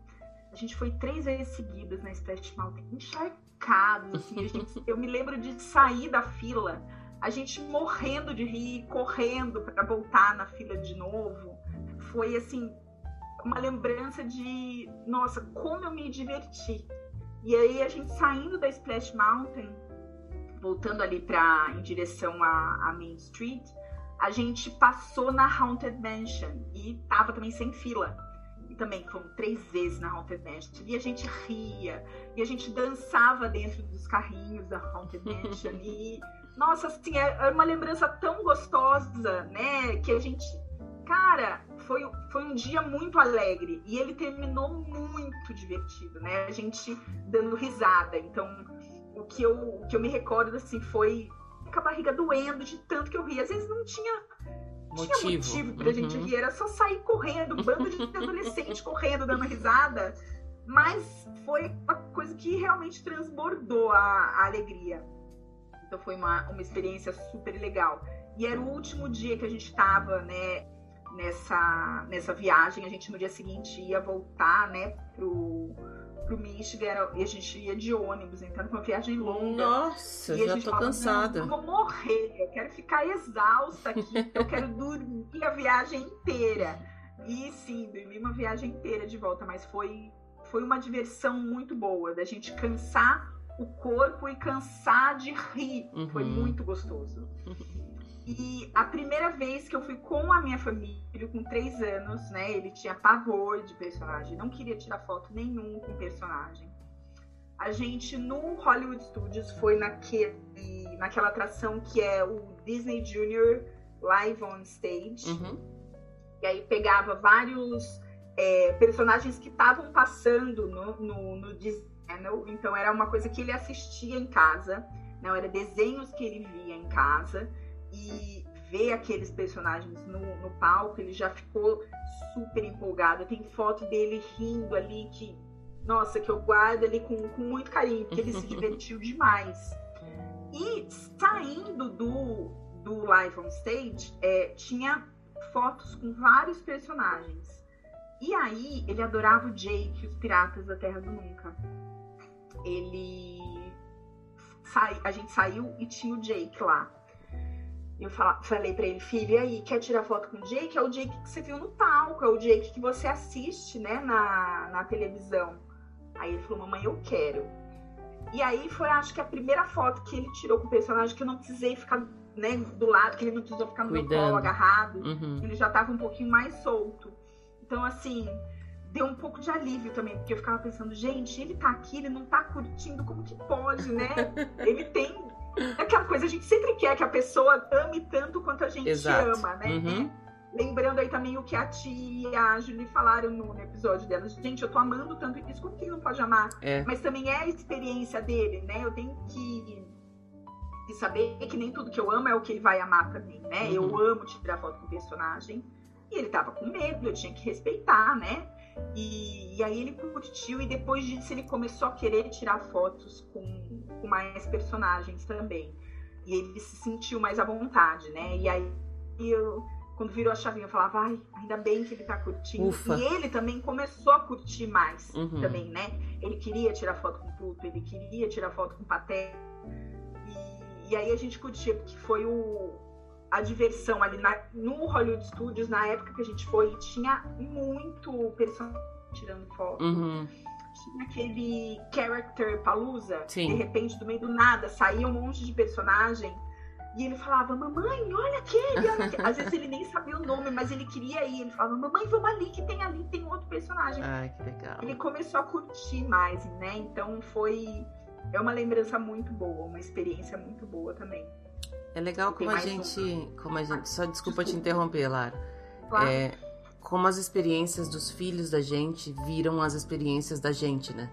A gente foi três vezes seguidas na Splash Mountain, encharcados. Assim, gente, eu me lembro de sair da fila, a gente morrendo de rir, correndo para voltar na fila de novo. Foi assim, uma lembrança de, nossa, como eu me diverti. E aí a gente saindo da Splash Mountain, voltando ali para em direção a, a, Main Street, a gente passou na Haunted Mansion e tava também sem fila. E também fomos três vezes na Haunted Mansion. E a gente ria, e a gente dançava dentro dos carrinhos da Haunted Mansion. e, nossa, assim, é, é uma lembrança tão gostosa, né? Que a gente. Cara, foi, foi um dia muito alegre. E ele terminou muito divertido, né? A gente dando risada. Então, o que eu, o que eu me recordo assim foi com a barriga doendo de tanto que eu ria. Às vezes não tinha motivo, tinha motivo pra uhum. gente rir, era só sair correndo, um bando de adolescentes correndo, dando risada. Mas foi uma coisa que realmente transbordou a, a alegria. Então foi uma, uma experiência super legal. E era o último dia que a gente estava, né, nessa, nessa viagem. A gente no dia seguinte ia voltar, né, pro, pro Michigan e a gente ia de ônibus, então foi uma viagem longa. Nossa, já tô falava, cansada. Eu vou morrer, eu quero ficar exausta aqui, eu quero dormir a viagem inteira. E sim, dormi uma viagem inteira de volta, mas foi, foi uma diversão muito boa, da gente cansar o corpo e cansar de rir. Uhum. Foi muito gostoso. E a primeira vez que eu fui com a minha família, com três anos, né? Ele tinha pavor de personagem, não queria tirar foto nenhum com personagem. A gente no Hollywood Studios foi naquele, naquela atração que é o Disney Junior Live on Stage. Uhum. E aí pegava vários é, personagens que estavam passando no, no, no Disney Channel. Então era uma coisa que ele assistia em casa. Não, era desenhos que ele via em casa e ver aqueles personagens no, no palco, ele já ficou super empolgado. Tem foto dele rindo ali que, nossa, que eu guardo ali com, com muito carinho, porque ele se divertiu demais. E saindo do, do Live on Stage, é, tinha fotos com vários personagens. E aí ele adorava o Jake, os Piratas da Terra do Nunca. ele a gente saiu e tinha o Jake lá. Eu falei para ele, filho, e aí, quer tirar foto com o Jake? É o Jake que você viu no palco, é o Jake que você assiste, né, na, na televisão. Aí ele falou, mamãe, eu quero. E aí foi, acho que a primeira foto que ele tirou com o personagem, que eu não precisei ficar né, do lado, que ele não precisou ficar no Cuidando. meu colo agarrado. Uhum. Ele já tava um pouquinho mais solto. Então, assim, deu um pouco de alívio também, porque eu ficava pensando, gente, ele tá aqui, ele não tá curtindo, como que pode, né? ele tem aquela coisa, a gente sempre quer que a pessoa ame tanto quanto a gente Exato. ama, né? Uhum. Lembrando aí também o que a tia e a Julie falaram no, episódio delas. Gente, eu tô amando tanto isso, como que ele não pode amar? É. Mas também é a experiência dele, né? Eu tenho que, que, saber que nem tudo que eu amo é o que ele vai amar também, né? Uhum. Eu amo tirar foto com o personagem. E ele tava com medo, eu tinha que respeitar, né? E, e, aí ele curtiu e depois disso ele começou a querer tirar fotos com, com mais personagens também. E ele se sentiu mais à vontade, né? E aí eu, quando virou a chavinha, eu falava, ai, ainda bem que ele tá curtindo. Ufa. E ele também começou a curtir mais uhum. também, né? Ele queria tirar foto com Pluto, ele queria tirar foto com Paté. E, e aí a gente curtia, porque foi o, a diversão ali na, no Hollywood Studios, na época que a gente foi, tinha muito personagem tirando foto. Uhum. Tinha aquele character palusa, de repente, do meio do nada, saía um monte de personagem. E ele falava, mamãe, olha aquele, olha aquele. Às vezes ele nem sabia o nome, mas ele queria ir. Ele falava, mamãe, vamos ali, que tem ali, tem outro personagem. Ai, que legal. Ele começou a curtir mais, né? Então foi. É uma lembrança muito boa, uma experiência muito boa também. É legal como a gente. Um... Como a gente. Só desculpa, desculpa. te interromper, Lara. Claro. É, como as experiências dos filhos da gente viram as experiências da gente, né?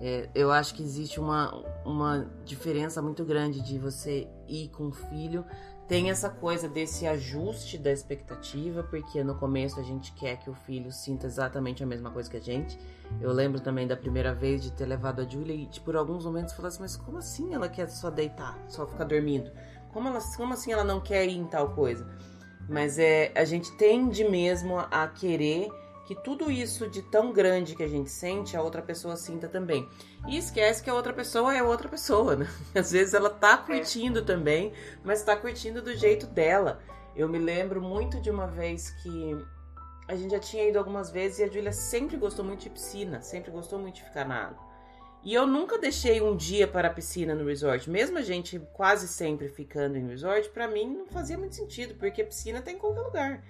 É, eu acho que existe uma, uma diferença muito grande de você ir com o filho. Tem essa coisa desse ajuste da expectativa, porque no começo a gente quer que o filho sinta exatamente a mesma coisa que a gente. Eu lembro também da primeira vez de ter levado a Julia e, por alguns momentos, falar assim: mas como assim ela quer só deitar, só ficar dormindo? Como, ela, como assim ela não quer ir em tal coisa? Mas é, a gente tende mesmo a querer que tudo isso de tão grande que a gente sente, a outra pessoa sinta também. E esquece que a outra pessoa é outra pessoa, né? Às vezes ela tá curtindo também, mas tá curtindo do jeito dela. Eu me lembro muito de uma vez que a gente já tinha ido algumas vezes e a Julia sempre gostou muito de piscina, sempre gostou muito de ficar na água. E eu nunca deixei um dia para a piscina no resort. Mesmo a gente quase sempre ficando em resort, para mim não fazia muito sentido, porque a piscina tem em qualquer lugar.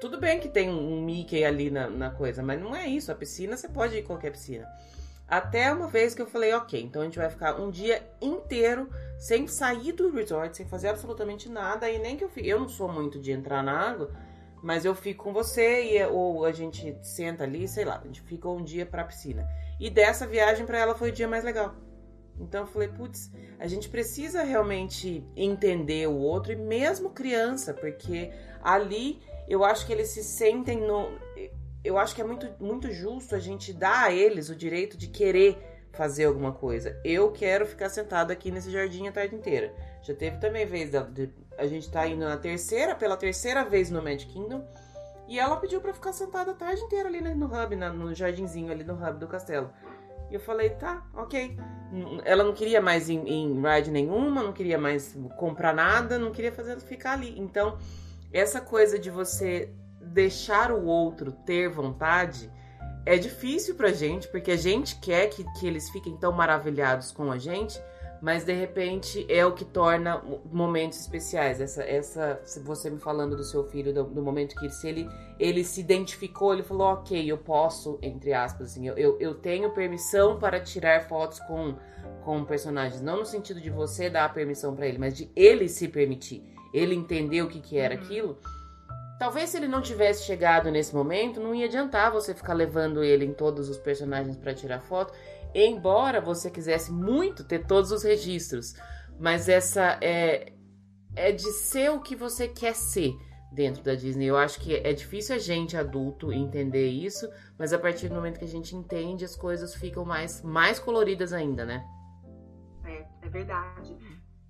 Tudo bem que tem um Mickey ali na, na coisa, mas não é isso. A piscina você pode ir em qualquer piscina. Até uma vez que eu falei, ok, então a gente vai ficar um dia inteiro sem sair do resort, sem fazer absolutamente nada, e nem que eu fique. Eu não sou muito de entrar na água, mas eu fico com você e ou a gente senta ali, sei lá, a gente fica um dia pra piscina. E dessa viagem para ela foi o dia mais legal. Então eu falei, putz, a gente precisa realmente entender o outro, e mesmo criança, porque ali eu acho que eles se sentem no. Eu acho que é muito, muito justo a gente dar a eles o direito de querer fazer alguma coisa. Eu quero ficar sentado aqui nesse jardim a tarde inteira. Já teve também vez a gente tá indo na terceira, pela terceira vez no Magic Kingdom. E ela pediu para ficar sentada a tarde inteira ali no hub, no jardinzinho ali no hub do castelo. E eu falei, tá, ok. Ela não queria mais em, em ride nenhuma, não queria mais comprar nada, não queria fazer ficar ali. Então, essa coisa de você deixar o outro ter vontade é difícil pra gente, porque a gente quer que, que eles fiquem tão maravilhados com a gente, mas de repente é o que torna momentos especiais. Essa, essa, você me falando do seu filho, do, do, momento que se ele, ele se identificou, ele falou, ok, eu posso, entre aspas, assim, eu, eu, eu tenho permissão para tirar fotos com, com personagens, não no sentido de você dar a permissão para ele, mas de ele se permitir, ele entender o que, que era uhum. aquilo. Talvez se ele não tivesse chegado nesse momento, não ia adiantar você ficar levando ele em todos os personagens para tirar foto embora você quisesse muito ter todos os registros, mas essa é é de ser o que você quer ser dentro da Disney. Eu acho que é difícil a gente adulto entender isso, mas a partir do momento que a gente entende, as coisas ficam mais mais coloridas ainda, né? É, é verdade.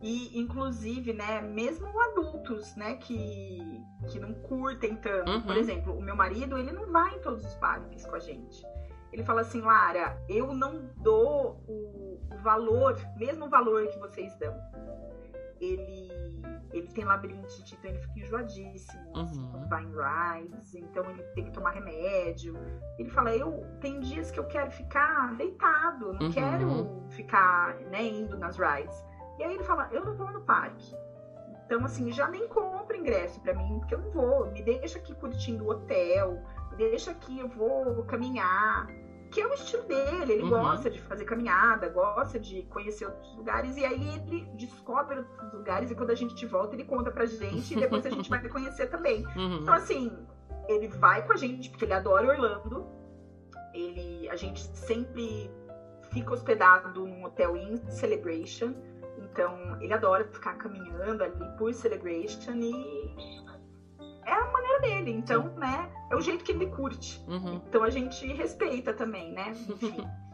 E, inclusive, né, mesmo adultos, né, que, que não curtem tanto. Uhum. Por exemplo, o meu marido, ele não vai em todos os parques com a gente. Ele fala assim, Lara, eu não dou o valor, mesmo o valor que vocês dão. Ele, ele tem labirintite, então ele fica enjoadíssimo assim, uhum. quando vai em rides, então ele tem que tomar remédio. Ele fala, eu tem dias que eu quero ficar deitado, não uhum. quero ficar né, indo nas rides. E aí ele fala, eu não vou no parque. Então, assim, já nem compra ingresso para mim, porque eu não vou. Me deixa aqui curtindo o hotel, deixa aqui, eu vou caminhar que é o estilo dele, ele uhum. gosta de fazer caminhada, gosta de conhecer outros lugares, e aí ele descobre outros lugares, e quando a gente volta, ele conta pra gente, e depois a gente vai conhecer também. Uhum. Então, assim, ele vai com a gente, porque ele adora Orlando, ele, a gente sempre fica hospedado num hotel em Celebration, então ele adora ficar caminhando ali por Celebration, e é a maneira dele, então, né, é o jeito que ele curte. Uhum. Então a gente respeita também, né? Enfim.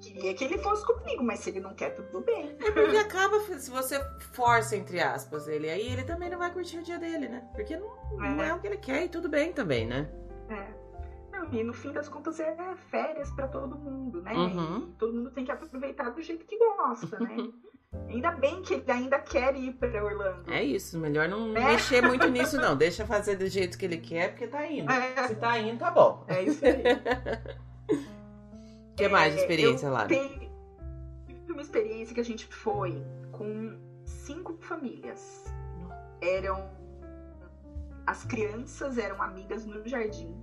Queria que ele fosse comigo, mas se ele não quer, tudo bem. É porque acaba, se você força, entre aspas, ele, aí ele também não vai curtir o dia dele, né? Porque não, não é. é o que ele quer e tudo bem também, né? É. Não, e no fim das contas é férias para todo mundo, né? Uhum. Todo mundo tem que aproveitar do jeito que gosta, né? Ainda bem que ele ainda quer ir para Orlando. É isso, melhor não é. mexer muito nisso, não. Deixa fazer do jeito que ele quer, porque tá indo. É. Se tá indo, tá bom. É isso aí. O que mais de é, experiência lá? Tem uma experiência que a gente foi com cinco famílias. Eram. As crianças eram amigas no jardim,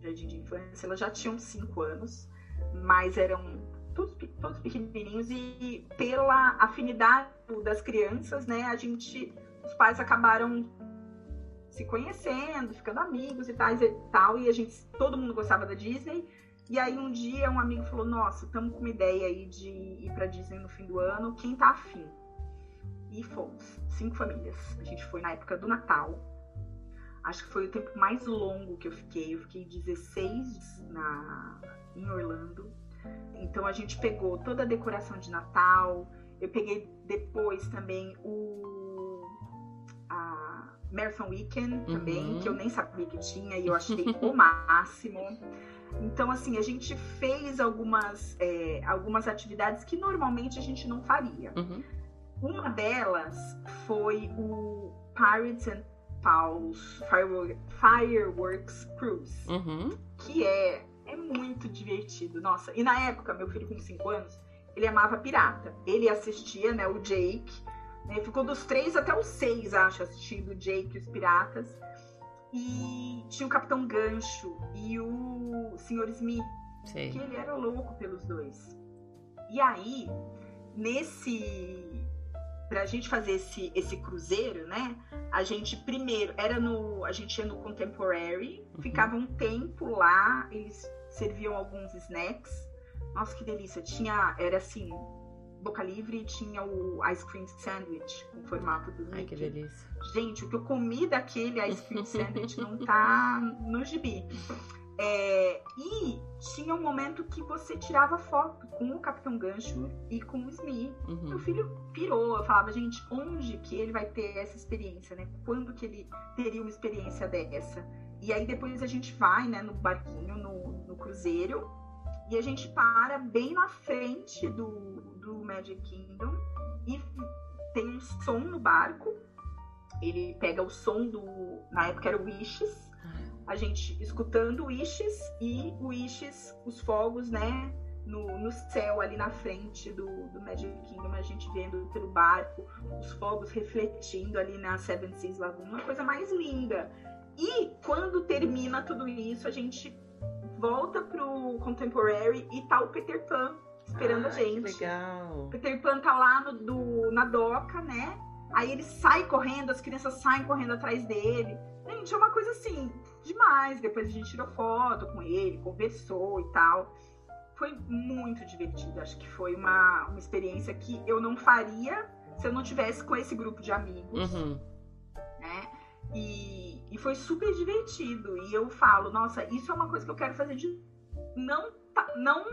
jardim de infância, elas já tinham cinco anos, mas eram todos, todos pequenininhos e pela afinidade das crianças, né, a gente, os pais acabaram se conhecendo, ficando amigos e tal, e tal, e a gente, todo mundo gostava da Disney. E aí um dia um amigo falou: "Nossa, estamos com uma ideia aí de ir para Disney no fim do ano, quem tá afim?" E fomos, cinco famílias. A gente foi na época do Natal. Acho que foi o tempo mais longo que eu fiquei. Eu fiquei 16 na em Orlando. Então a gente pegou toda a decoração de Natal. Eu peguei depois também o a Marathon Weekend também, uhum. que eu nem sabia que tinha e eu achei o máximo. Então, assim, a gente fez algumas, é, algumas atividades que normalmente a gente não faria. Uhum. Uma delas foi o Pirates and Pals Fireworks Cruise, uhum. que é divertido. Nossa, e na época, meu filho com 5 anos, ele amava pirata. Ele assistia, né, o Jake. Né, ficou dos 3 até os 6, acho, assistindo o Jake e os piratas. E tinha o Capitão Gancho e o Sr. Smith. Sim. Que ele era louco pelos dois. E aí, nesse pra gente fazer esse, esse cruzeiro, né? A gente primeiro era no. A gente ia no Contemporary, uhum. ficava um tempo lá, eles serviam alguns snacks. Nossa, que delícia! Tinha, era assim, boca livre, tinha o ice cream sandwich com formato do Mickey. Ai, que delícia! Gente, o que eu comi daquele ice cream sandwich não tá no gibi. É, e tinha um momento que você tirava foto com o Capitão Gancho e com o Smee. Uhum. Meu filho pirou. Eu falava, gente, onde que ele vai ter essa experiência, né? Quando que ele teria uma experiência dessa? E aí depois a gente vai, né, no barquinho, no, no cruzeiro, e a gente para bem na frente do, do Magic Kingdom e tem um som no barco. Ele pega o som do. Na época era o Wishes a gente escutando o Wishes e Wishes, os fogos, né? No, no céu ali na frente do, do Magic Kingdom, a gente vendo pelo barco, os fogos refletindo ali na Seven Seas Lagoon, uma coisa mais linda. E quando termina tudo isso, a gente volta pro Contemporary e tá o Peter Pan esperando ah, a gente. Que legal. Peter Pan tá lá no, do, na doca, né? Aí ele sai correndo, as crianças saem correndo atrás dele. Gente, é uma coisa assim, demais. Depois a gente tirou foto com ele, conversou e tal. Foi muito divertido. Acho que foi uma, uma experiência que eu não faria se eu não tivesse com esse grupo de amigos. Uhum. E, e foi super divertido. E eu falo, nossa, isso é uma coisa que eu quero fazer de. Não, não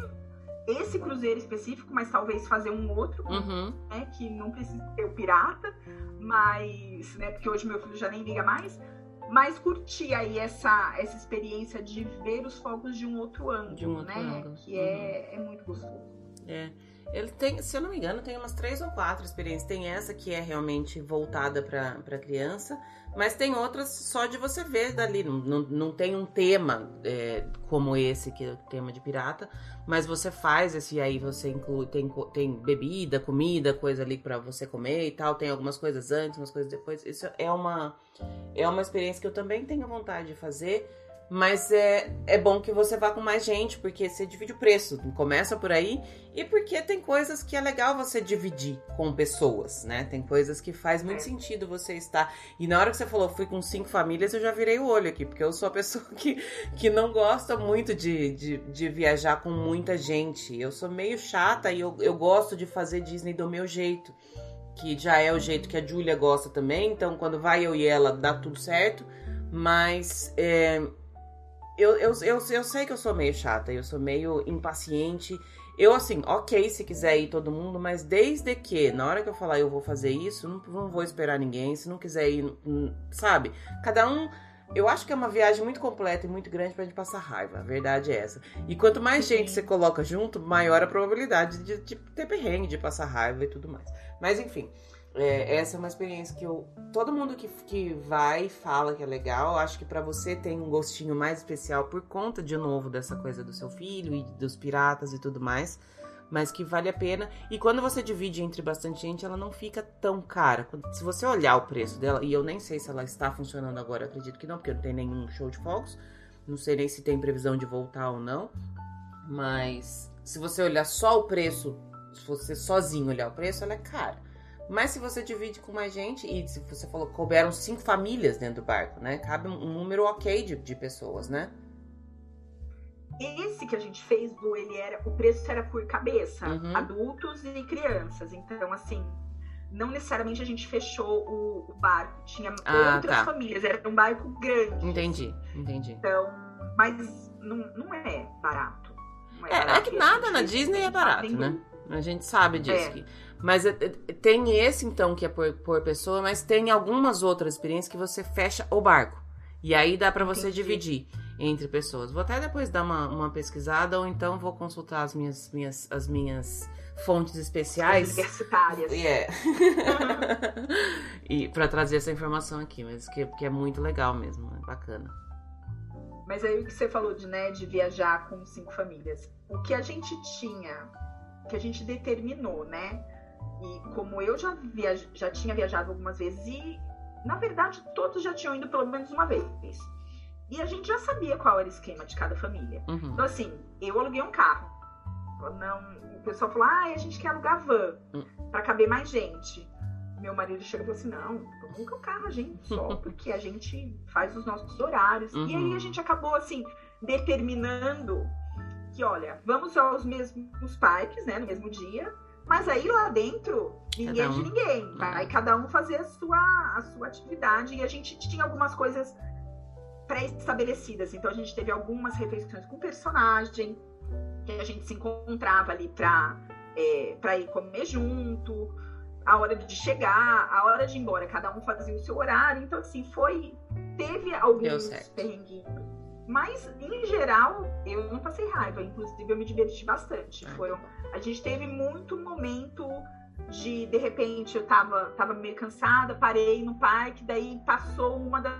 esse cruzeiro específico, mas talvez fazer um outro, uhum. né? Que não precisa ter o pirata, mas, né? Porque hoje meu filho já nem liga mais mas curti aí essa, essa experiência de ver os fogos de um outro ângulo, De um outro né? ângulo. Que é, é muito gostoso. É. Ele tem, se eu não me engano, tem umas três ou quatro experiências. Tem essa que é realmente voltada pra criança, mas tem outras só de você ver dali. Não, não, não tem um tema é, como esse, que é o tema de pirata, mas você faz esse aí, você inclui, tem, tem bebida, comida, coisa ali pra você comer e tal. Tem algumas coisas antes, umas coisas depois. Isso é uma, é uma experiência que eu também tenho vontade de fazer. Mas é, é bom que você vá com mais gente, porque você divide o preço. Começa por aí. E porque tem coisas que é legal você dividir com pessoas, né? Tem coisas que faz muito É. sentido você estar. E na hora que você falou, fui com cinco famílias, eu já virei o olho aqui, porque eu sou a pessoa que, que não gosta muito de, de, de viajar com muita gente. Eu sou meio chata e eu, eu gosto de fazer Disney do meu jeito. Que já é o jeito que a Julia gosta também. Então, quando vai eu e ela, dá tudo certo. Mas é, eu, eu, eu, eu sei que eu sou meio chata, eu sou meio impaciente. Eu, assim, ok se quiser ir todo mundo, mas desde que, na hora que eu falar eu vou fazer isso, não, não vou esperar ninguém. Se não quiser ir, sabe? Cada um. Eu acho que é uma viagem muito completa e muito grande pra gente passar raiva. A verdade é essa. E quanto mais gente você coloca junto, maior a probabilidade de, de ter perrengue, de passar raiva e tudo mais. Mas enfim, é, essa é uma experiência que eu. Todo mundo que, que vai fala que é legal. Eu Acho que pra você tem um gostinho mais especial por conta, de novo, dessa coisa do seu filho e dos piratas e tudo mais. Mas que vale a pena. E quando você divide entre bastante gente, ela não fica tão cara. Se você olhar o preço dela, e eu nem sei se ela está funcionando agora, acredito que não, porque não tem nenhum show de fogos. Não sei nem se tem previsão de voltar ou não. Mas se você olhar só o preço, se você sozinho olhar o preço, ela é cara. Mas se você divide com mais gente, e se você falou que couberam cinco famílias dentro do barco, né? Cabe um número ok de, de pessoas, né? Esse que a gente fez do ele era o preço era por cabeça, Uhum. adultos e crianças. Então assim, não necessariamente a gente fechou o, o barco, tinha Ah, outras tá. famílias, era um barco grande. Entendi, entendi. Então, mas não, não é barato. Não É, é barato. que E a nada na Disney é barato, né? A gente sabe disso. É. que- Mas é, é, tem esse, então, que é por, por pessoa, mas tem algumas outras experiências que você fecha o barco. E aí dá pra você Entendi. dividir entre pessoas. Vou até depois dar uma, uma pesquisada, ou então vou consultar as minhas, minhas, as minhas fontes especiais. universitárias. É. e para trazer essa informação aqui, mas que, que é muito legal mesmo, é bacana. Mas aí o que você falou de, né, de viajar com cinco famílias. O que a gente tinha, que a gente determinou, né? E como eu já, viaj... já tinha viajado algumas vezes, e na verdade todos já tinham ido pelo menos uma vez. E a gente já sabia qual era o esquema de cada família. Uhum. Então, assim, eu aluguei um carro. Não, o pessoal falou, ah, a gente quer alugar van Hum. pra caber mais gente. Meu marido chegou e falou assim, não, aluga o carro a gente só, porque a gente faz os nossos horários. E Uhum. aí a gente acabou, assim, determinando que, olha, vamos aos mesmos parques, né, no mesmo dia, mas aí lá dentro, ninguém Cada é de um. ninguém. Vai cada um fazer a sua, a sua atividade. E a gente tinha algumas coisas pré-estabelecidas. Então a gente teve algumas refeições com personagem, que a gente se encontrava ali pra, é, pra ir comer junto, a hora de chegar, a hora de ir embora, cada um fazia o seu horário. Então, assim, foi. Teve alguns perrenguinhos. Mas, em geral, eu não passei raiva. Inclusive, eu me diverti bastante. Ah. Foram, a gente teve muito momento de, de repente, eu tava, tava meio cansada, parei no parque, daí passou uma das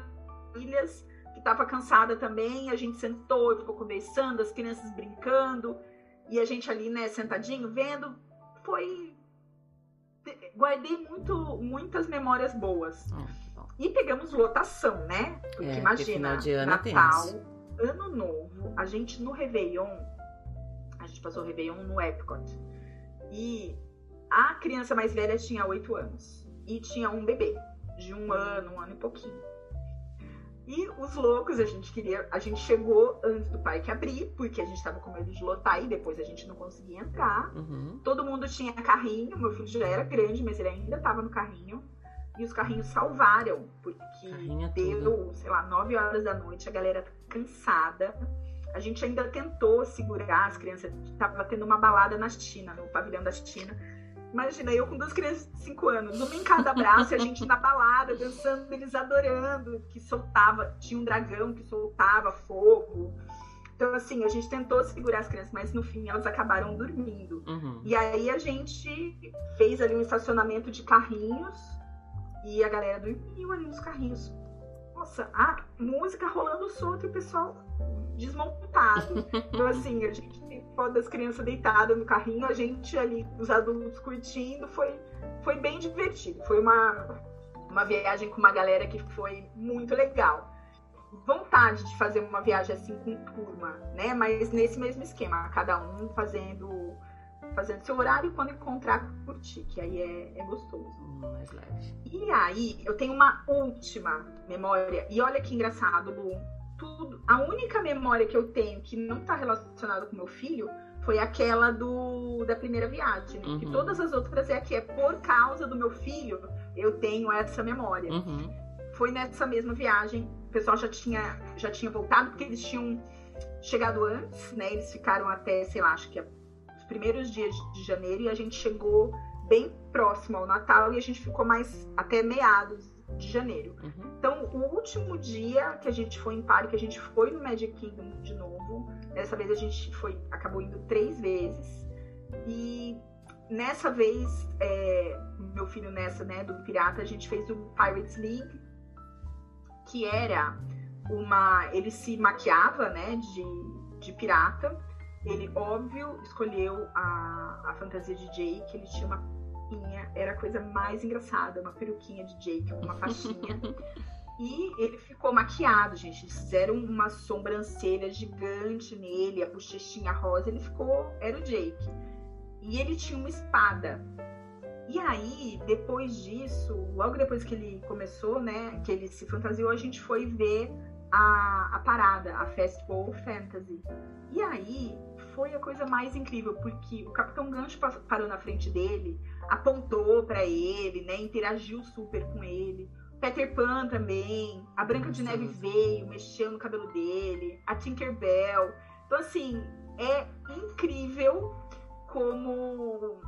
filhas que tava cansada também, a gente sentou e ficou conversando, as crianças brincando, e a gente ali, né, sentadinho, vendo, foi... Guardei muito, muitas memórias boas. Bom. E pegamos lotação, né? Porque É, porque imagina, ano é Natal. Ano Novo, a gente no Réveillon, a gente passou o Réveillon no Epcot. E a criança mais velha tinha 8 anos. E tinha um bebê de um ano, um ano e pouquinho. E os loucos, a gente queria. A gente chegou antes do parque abrir, porque a gente tava com medo de lotar e depois a gente não conseguia entrar. Uhum. Todo mundo tinha carrinho, meu filho já era grande, mas ele ainda estava no carrinho. E os carrinhos salvaram, porque Carrinho é deu, sei lá, 9 horas da noite, a galera cansada. A gente ainda tentou segurar as crianças, tava tendo uma balada na China, no pavilhão da China. Imagina, eu com duas crianças de 5 anos, uma em cada braço, e a gente na balada, dançando, eles adorando, que soltava, tinha um dragão que soltava fogo. Então, assim, a gente tentou segurar as crianças, mas no fim elas acabaram dormindo. Uhum. E aí a gente fez ali um estacionamento de carrinhos e a galera dormiu ali nos carrinhos. Nossa, a música rolando solto e o pessoal desmontado. Então, assim, a gente foto das crianças deitadas no carrinho, a gente ali, os adultos curtindo, foi, foi bem divertido. Foi uma, uma viagem com uma galera que foi muito legal vontade de fazer uma viagem assim com turma, né? Mas nesse mesmo esquema, cada um fazendo fazendo seu horário e quando encontrar curtir, que aí é, é gostoso. Hum, mais leve. E aí, eu tenho uma última memória, e olha que engraçado, Lu. Tudo, a única memória que eu tenho que não tá relacionada com meu filho foi aquela do da primeira viagem. Né? Uhum. Que todas as outras é que é por causa do meu filho, eu tenho essa memória. Uhum. Foi nessa mesma viagem pessoal já tinha, já tinha voltado, porque eles tinham chegado antes, né? Eles ficaram até, sei lá, acho que os primeiros dias de janeiro e a gente chegou bem próximo ao Natal e a gente ficou mais até meados de janeiro. Uhum. Então, o último dia que a gente foi em Paris, que a gente foi no Magic Kingdom de novo, dessa vez a gente foi, acabou indo três vezes. E nessa vez, é, meu filho nessa, né, do Pirata, a gente fez o Pirates League, que era uma. Ele se maquiava, né, de, de pirata. Ele, óbvio, escolheu a, a fantasia de Jake. Ele tinha uma peruquinha, era a coisa mais engraçada, uma peruquinha de Jake com uma faixinha. e ele ficou maquiado, gente. Eles fizeram uma sobrancelha gigante nele, a bochechinha rosa. Ele ficou. Era o Jake. E ele tinha uma espada. E aí, depois disso, logo depois que ele começou, né, que ele se fantasiou, a gente foi ver a, a parada, a Festival Fantasy. E aí, foi a coisa mais incrível, porque o Capitão Gancho parou na frente dele, apontou para ele, né, interagiu super com ele. Peter Pan também, a Branca de Neve veio, mexeu no cabelo dele, a Tinkerbell. Então, assim, é incrível como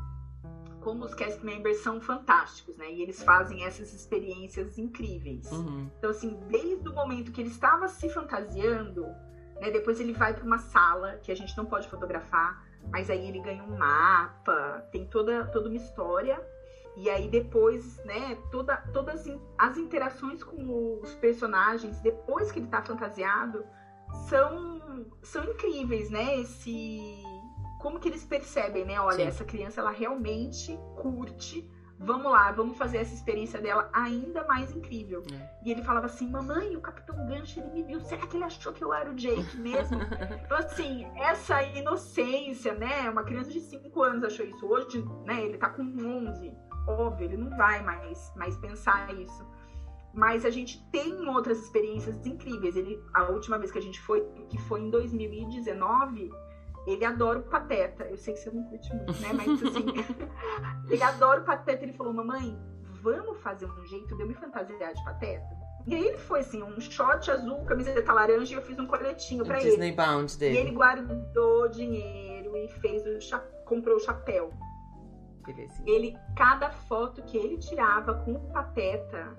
como os cast members são fantásticos, né? E eles fazem essas experiências incríveis. Uhum. Então, assim, desde o momento que ele estava se fantasiando, né? Depois ele vai para uma sala que a gente não pode fotografar, mas aí ele ganha um mapa, tem toda, toda uma história. E aí depois, né, toda, todas as interações com os personagens depois que ele está fantasiado são, são incríveis, né? Esse como que eles percebem, né? Olha, Sim. essa criança ela realmente curte. Vamos lá, vamos fazer essa experiência dela ainda mais incrível. É. E ele falava assim: Mamãe, o Capitão Gancho ele me viu. Será que ele achou que eu era o Jake mesmo? então, assim, essa inocência, né? Uma criança de 5 anos achou isso. Hoje, né? Ele tá com 11. Óbvio, ele não vai mais, mais pensar isso. Mas a gente tem outras experiências incríveis. Ele, a última vez que a gente foi, que foi em 2019 ele adora o Pateta. Eu sei que você não curte muito, né? Mas assim, ele adora o Pateta. Ele falou, mamãe, vamos fazer um jeito de eu me fantasiar de Pateta? E aí ele foi assim, um short azul, camiseta laranja, e eu fiz um coletinho para ele. Disney Bound dele. E ele guardou dinheiro e fez o cha... comprou o chapéu. Ele, cada foto que ele tirava com o Pateta,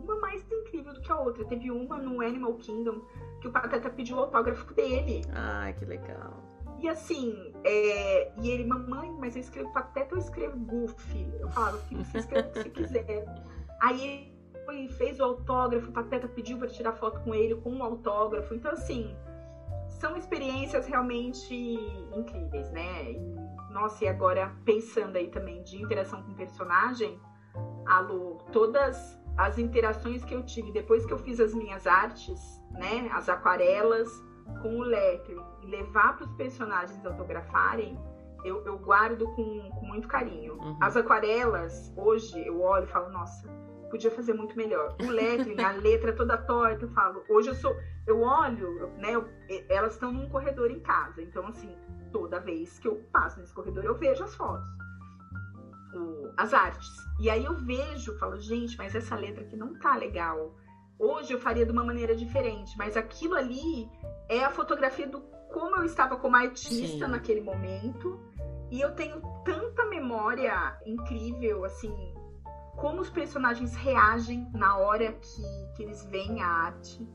uma mais incrível do que a outra. Teve uma no Animal Kingdom que o Pateta pediu o autógrafo dele. Ai, que legal. E assim, é... e ele, mamãe, mas eu escrevo Pateta eu escrevo Goofy? Eu falava, filho, você escreve o que você quiser. Aí ele fez o autógrafo, o Pateta pediu para tirar foto com ele com o autógrafo. Então, assim, são experiências realmente incríveis, né? E, nossa, e agora pensando aí também de interação com personagem, alô, todas as interações que eu tive depois que eu fiz as minhas artes, né? As aquarelas com o lettering e levar para os personagens autografarem, eu, eu guardo com, com, muito carinho. Uhum. As aquarelas, hoje, eu olho e falo, nossa, podia fazer muito melhor. O lettering, a letra toda torta, eu falo, hoje eu sou. Eu olho, né? Eu, elas estão num corredor em casa. Então, assim, toda vez que eu passo nesse corredor, eu vejo as fotos. O, as artes. E aí eu vejo, falo, gente, mas essa letra aqui não tá legal. Hoje eu faria de uma maneira diferente, mas aquilo ali é a fotografia do como eu estava como artista Sim. naquele momento E eu tenho tanta memória incrível, assim, como os personagens reagem na hora que, que eles veem a arte.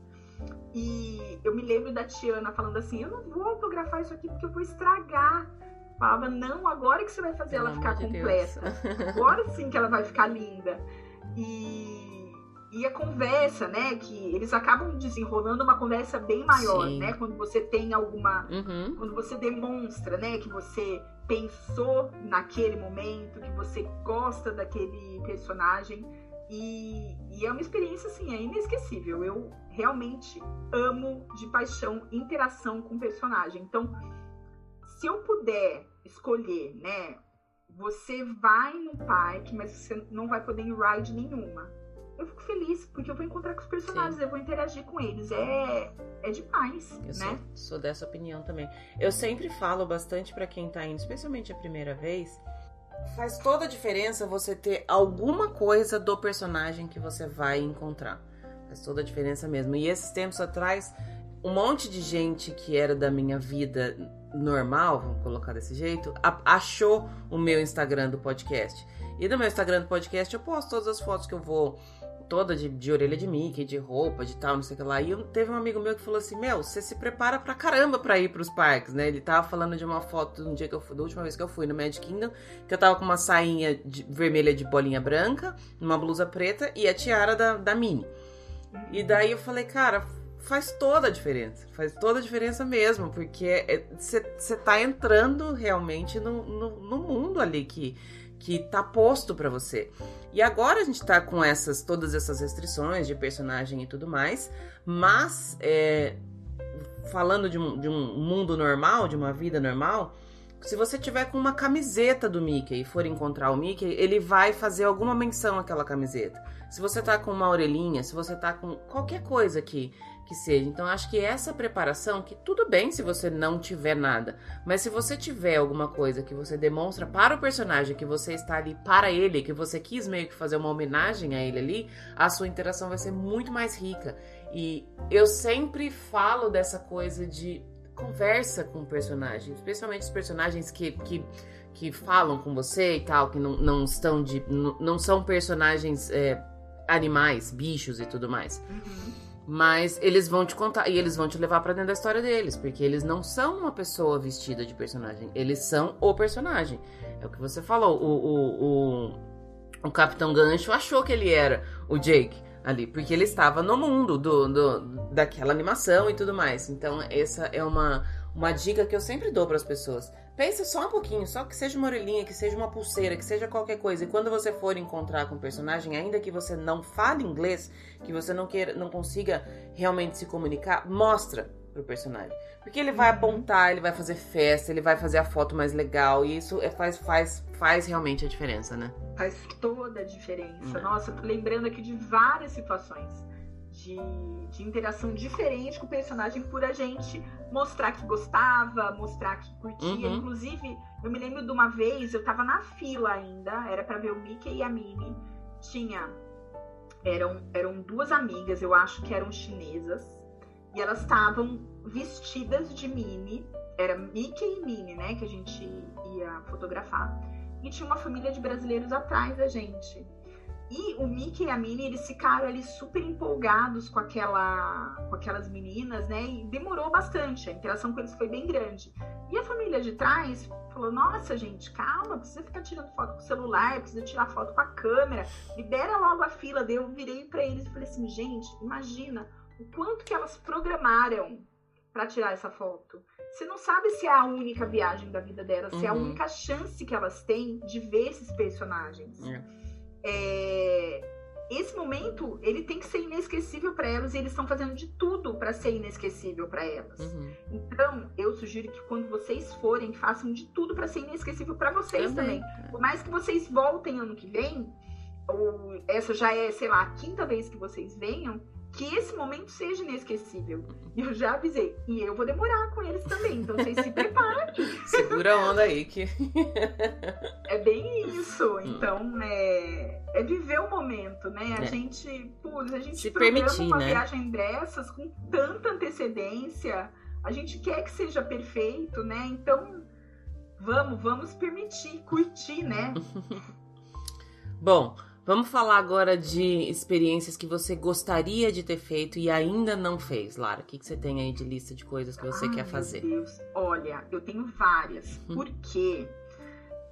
E eu me lembro da Tiana falando assim: eu não vou autografar isso aqui porque eu vou estragar. Falava, não, agora que você vai fazer Pelo ela ficar completa. agora sim que ela vai ficar linda. E, e a conversa, né? Que eles acabam desenrolando uma conversa bem maior, sim. né? Quando você tem alguma. Uhum. Quando você demonstra, né? Que você pensou naquele momento, que você gosta daquele personagem. E, e, é uma experiência, assim, é inesquecível. Eu realmente amo de paixão interação com o personagem. Então, se eu puder escolher, né? Você vai no parque, mas você não vai poder ir ride nenhuma. Eu fico feliz, porque eu vou encontrar com os personagens, Sim. eu vou interagir com eles. É, é demais, eu né? Sou, sou dessa opinião também. Eu sempre falo bastante para quem tá indo, especialmente a primeira vez, faz toda a diferença você ter alguma coisa do personagem que você vai encontrar. Faz toda a diferença mesmo. E esses tempos atrás, um monte de gente que era da minha vida normal, vamos colocar desse jeito, achou o meu Instagram do podcast. E no meu Instagram do podcast eu posto todas as fotos que eu vou toda de, de orelha de Mickey, de roupa, de tal, não sei o que lá. E eu, teve um amigo meu que falou assim: Meu, você se prepara pra caramba pra ir pros parques, né? Ele tava falando de uma foto um dia que eu fui, da última vez que eu fui no Magic Kingdom, que eu tava com uma sainha de, vermelha de bolinha branca, uma blusa preta e a tiara da, da. E daí eu falei, cara, faz toda a diferença. Faz toda a diferença mesmo, porque você é, tá entrando realmente no, no, no mundo ali que que tá posto para você. E agora a gente tá com essas todas essas restrições de personagem e tudo mais, mas é, falando de um, de um mundo normal, de uma vida normal, se você tiver com uma camiseta do Mickey e for encontrar o Mickey, ele vai fazer alguma menção àquela camiseta. Se você tá com uma orelhinha, se você tá com qualquer coisa que que seja. Então acho que essa preparação, que tudo bem se você não tiver nada, mas se você tiver alguma coisa que você demonstra para o personagem que você está ali para ele, que você quis meio que fazer uma homenagem a ele ali, a sua interação vai ser muito mais rica. E eu sempre falo dessa coisa de conversa com o personagem, especialmente os personagens que, que, que falam com você e tal, que não, não estão de. não, são personagens é, animais, bichos e tudo mais. Uhum. Mas eles vão te contar e eles vão te levar para dentro da história deles, porque eles não são uma pessoa vestida de personagem, eles são o personagem. É o que você falou. O, o, o, o Capitão Gancho achou que ele era o Jake ali, porque ele estava no mundo do, do, daquela animação e tudo mais. Então, essa é uma, uma dica que eu sempre dou para as pessoas. Pensa só um pouquinho, só que seja uma orelhinha, que seja uma pulseira, que seja qualquer coisa. E quando você for encontrar com o personagem, ainda que você não fale inglês, que você não queira, não consiga realmente se comunicar, mostra pro personagem. Porque ele vai uhum. apontar, ele vai fazer festa, ele vai fazer a foto mais legal. E isso é, faz, faz, faz realmente a diferença, né? Faz toda a diferença. Uhum. Nossa, tô lembrando aqui de várias situações de, de interação diferente com o personagem por a gente mostrar que gostava, mostrar que curtia. Uhum. Inclusive, eu me lembro de uma vez, eu tava na fila ainda, era para ver o Mickey e a Minnie. Tinha. Eram, eram duas amigas, eu acho que eram chinesas, e elas estavam vestidas de Minnie. Era Mickey e Minnie, né? Que a gente ia fotografar. E tinha uma família de brasileiros atrás da gente. E o Mickey e a Minnie, eles ficaram ali super empolgados com, aquela, com aquelas meninas, né? E demorou bastante, a interação com eles foi bem grande. E a família de trás falou: Nossa, gente, calma, precisa ficar tirando foto com o celular, precisa tirar foto com a câmera, libera logo a fila. Daí eu virei para eles e falei assim: Gente, imagina o quanto que elas programaram para tirar essa foto. Você não sabe se é a única viagem da vida delas, uhum. se é a uhum. única chance que elas têm de ver esses personagens. É é, esse momento ele tem que ser inesquecível para elas e eles estão fazendo de tudo para ser inesquecível para elas. Uhum. Então, eu sugiro que quando vocês forem, façam de tudo para ser inesquecível para vocês também. também. Por mais que vocês voltem ano que vem, ou essa já é, sei lá, a quinta vez que vocês venham, que esse momento seja inesquecível. E eu já avisei. E eu vou demorar com eles também. Então vocês se preparem. Segura a onda aí que. é bem isso. Então, é, é viver o momento, né? A é. gente, putz, a gente se permitir, uma né? viagem dessas com tanta antecedência. A gente quer que seja perfeito, né? Então vamos, vamos permitir, curtir, né? Bom, vamos falar agora de experiências que você gostaria de ter feito e ainda não fez, Lara. O que, que você tem aí de lista de coisas que você Ai, quer fazer? Meu Deus, olha, eu tenho várias, Hum. porque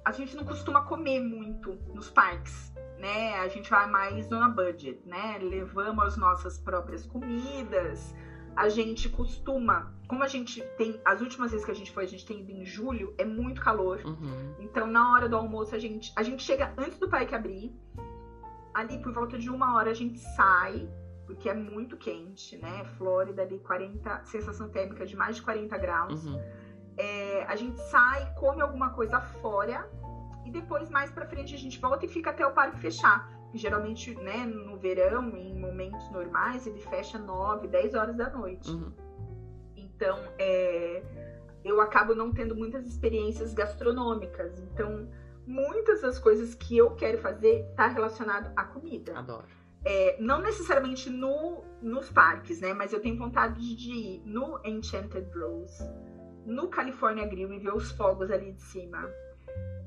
a gente não costuma comer muito nos parques, né? A gente vai mais no budget, né? Levamos as nossas próprias comidas. A gente costuma, como a gente tem, as últimas vezes que a gente foi, a gente tem ido em julho, é muito calor. Uhum. Então, na hora do almoço, a gente, a gente chega antes do parque abrir. Ali, por volta de uma hora, a gente sai, porque é muito quente, né? Flórida ali, 40, sensação térmica de mais de 40 graus. Uhum. É, a gente sai, come alguma coisa fora e depois, mais pra frente, a gente volta e fica até o parque fechar. Que geralmente, né, no verão, em momentos normais, ele fecha 9, 10 horas da noite. Uhum. Então, é, eu acabo não tendo muitas experiências gastronômicas. Então, muitas das coisas que eu quero fazer tá relacionado à comida. Adoro. É, não necessariamente no, nos parques, né? Mas eu tenho vontade de ir no Enchanted Rose, no California Grill e ver os fogos ali de cima.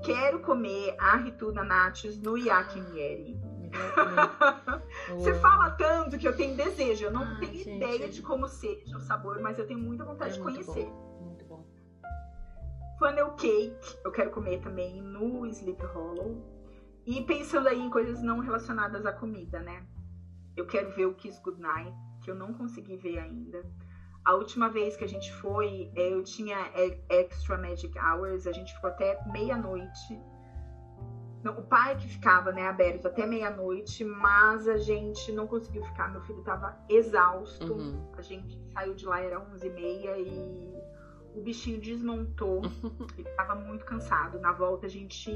Quero comer a Rituna Nachos no Yakinieri. Você fala tanto que eu tenho desejo. Eu não Ai, tenho gente. ideia de como seja o sabor, mas eu tenho muita vontade É de conhecer. Bom. Funnel cake, eu quero comer também no Sleep Hollow. E pensando aí em coisas não relacionadas à comida, né? Eu quero ver o Kiss Goodnight, que eu não consegui ver ainda. A última vez que a gente foi, eh, eu tinha eh, Extra Magic Hours, a gente ficou até meia-noite. O parque ficava, né, aberto até meia-noite, mas a gente não conseguiu ficar. Meu filho tava exausto. Uhum. A gente saiu de lá, era 11h30 e o bichinho desmontou. Ele tava muito cansado. Na volta, a gente.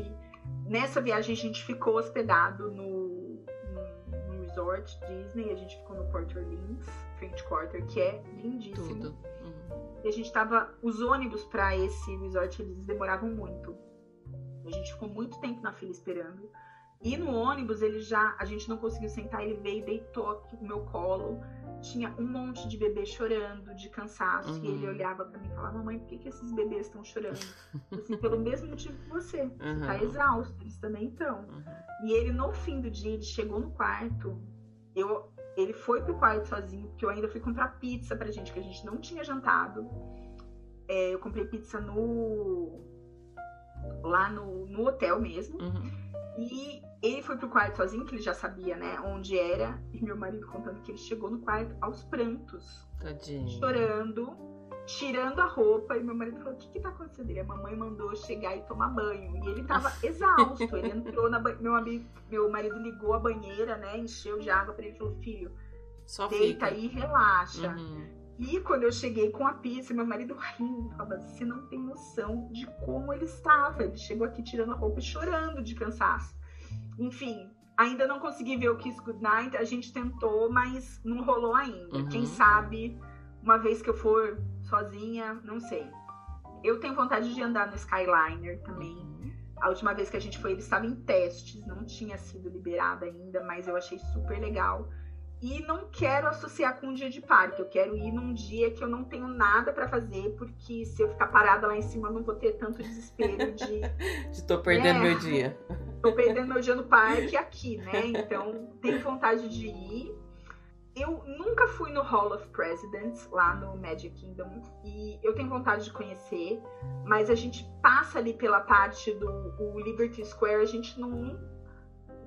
Nessa viagem, a gente ficou hospedado no, no, no resort Disney. A gente ficou no Port Orleans, French Quarter, que é lindíssimo. Tudo. Uhum. E a gente tava. Os ônibus pra esse resort eles demoravam muito. A gente ficou muito tempo na fila esperando. E no ônibus ele já. A gente não conseguiu sentar, ele veio e deitou aqui no meu colo. Tinha um monte de bebê chorando de cansaço. Uhum. E ele olhava pra mim e falava: Mamãe, por que, que esses bebês estão chorando? Assim, pelo mesmo motivo que você. Você tá Uhum. exausto, eles também estão. Uhum. E ele, no fim do dia, ele chegou no quarto. Eu, ele foi pro quarto sozinho, porque eu ainda fui comprar pizza pra gente, que a gente não tinha jantado. É, eu comprei pizza no. lá no, no hotel mesmo. Uhum. E ele foi pro quarto sozinho, que ele já sabia, né, onde era. E meu marido contando que ele chegou no quarto aos prantos, Tadinho. chorando, tirando a roupa. E meu marido falou: O que, que tá acontecendo? E a mamãe mandou chegar e tomar banho. E ele tava exausto. Ele entrou na banheira. Meu, amigo- meu marido ligou a banheira, né? Encheu de água pra ele e falou: Filho, Só deita fica. aí e relaxa. Uhum. E quando eu cheguei com a pizza, meu marido rindo, falava, você não tem noção de como ele estava. Ele chegou aqui tirando a roupa e chorando de cansaço. Enfim, ainda não consegui ver o Kiss Goodnight. A gente tentou, mas não rolou ainda. Uhum. Quem sabe, uma vez que eu for sozinha, não sei. Eu tenho vontade de andar no Skyliner também. Uhum. A última vez que a gente foi, ele estava em testes, não tinha sido liberado ainda, mas eu achei super legal. E não quero associar com um dia de parque, eu quero ir num dia que eu não tenho nada pra fazer, porque se eu ficar parada lá em cima, eu não vou ter tanto desespero de Estou perdendo É. meu dia. tô perdendo meu dia no parque aqui, né? Então, tenho vontade de ir. Eu nunca fui no Hall of Presidents, lá no Magic Kingdom, e eu tenho vontade de conhecer, mas a gente passa ali pela parte do Liberty Square, a gente não.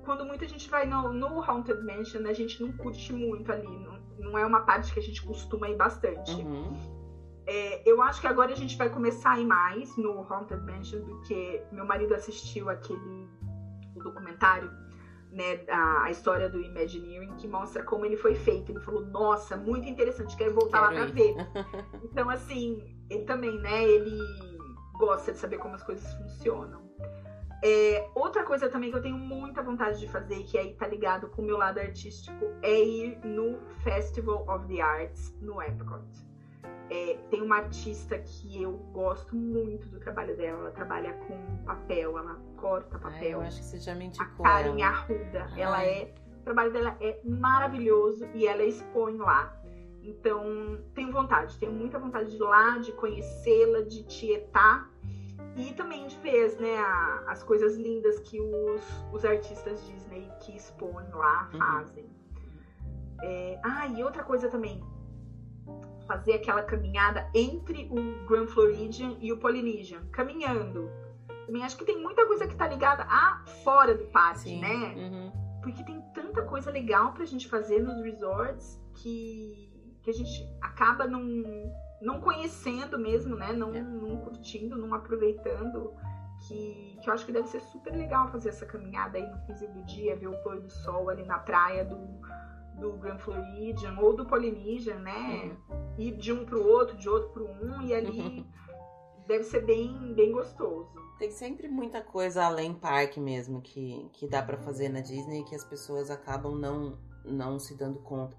Quando muita gente vai no, no Haunted Mansion, a gente não curte muito ali, não, não é uma parte que a gente costuma ir bastante. Uhum. É, eu acho que agora a gente vai começar a ir mais no Haunted Mansion, porque meu marido assistiu aquele documentário, né, a, a história do Imagineering, que mostra como ele foi feito. Ele falou, nossa, muito interessante, quero voltar lá Quero pra ir. ver. Então, assim, ele também, né, ele gosta de saber como as coisas funcionam. É, outra coisa também que eu tenho muita vontade de fazer, que aí tá ligado com o meu lado artístico, é ir no Festival of the Arts no Epcot. É, tem uma artista que eu gosto muito do trabalho dela. Ela trabalha com papel, ela corta Ai, papel. eu acho que você já me a indicou. Karen ela. Arruda. Ela Ai. é. O trabalho dela é maravilhoso e ela expõe lá. Então, tenho vontade, tenho muita vontade de ir lá, de conhecê-la, de tietar. E também de vez, né, a, as coisas lindas que os, os artistas Disney que expõem lá uhum. fazem. Uhum. É, ah, e outra coisa também, fazer aquela caminhada entre o Grand Floridian e o Polynesian, caminhando. Também acho que tem muita coisa que tá ligada a fora do parque, Sim. né? Uhum. Porque tem tanta coisa legal pra gente fazer nos resorts que, que a gente acaba não não conhecendo mesmo, né? Não, é. não curtindo, não aproveitando. Que, que eu acho que deve ser super legal fazer essa caminhada aí no fim do dia, ver o pôr do sol ali na praia do, do Grand Floridian ou do Polynesian, né? Uhum. Ir de um pro outro, de outro pro um, e ali deve ser bem, bem gostoso. Tem sempre muita coisa além parque mesmo que, que dá para fazer na Disney que as pessoas acabam não, não se dando conta.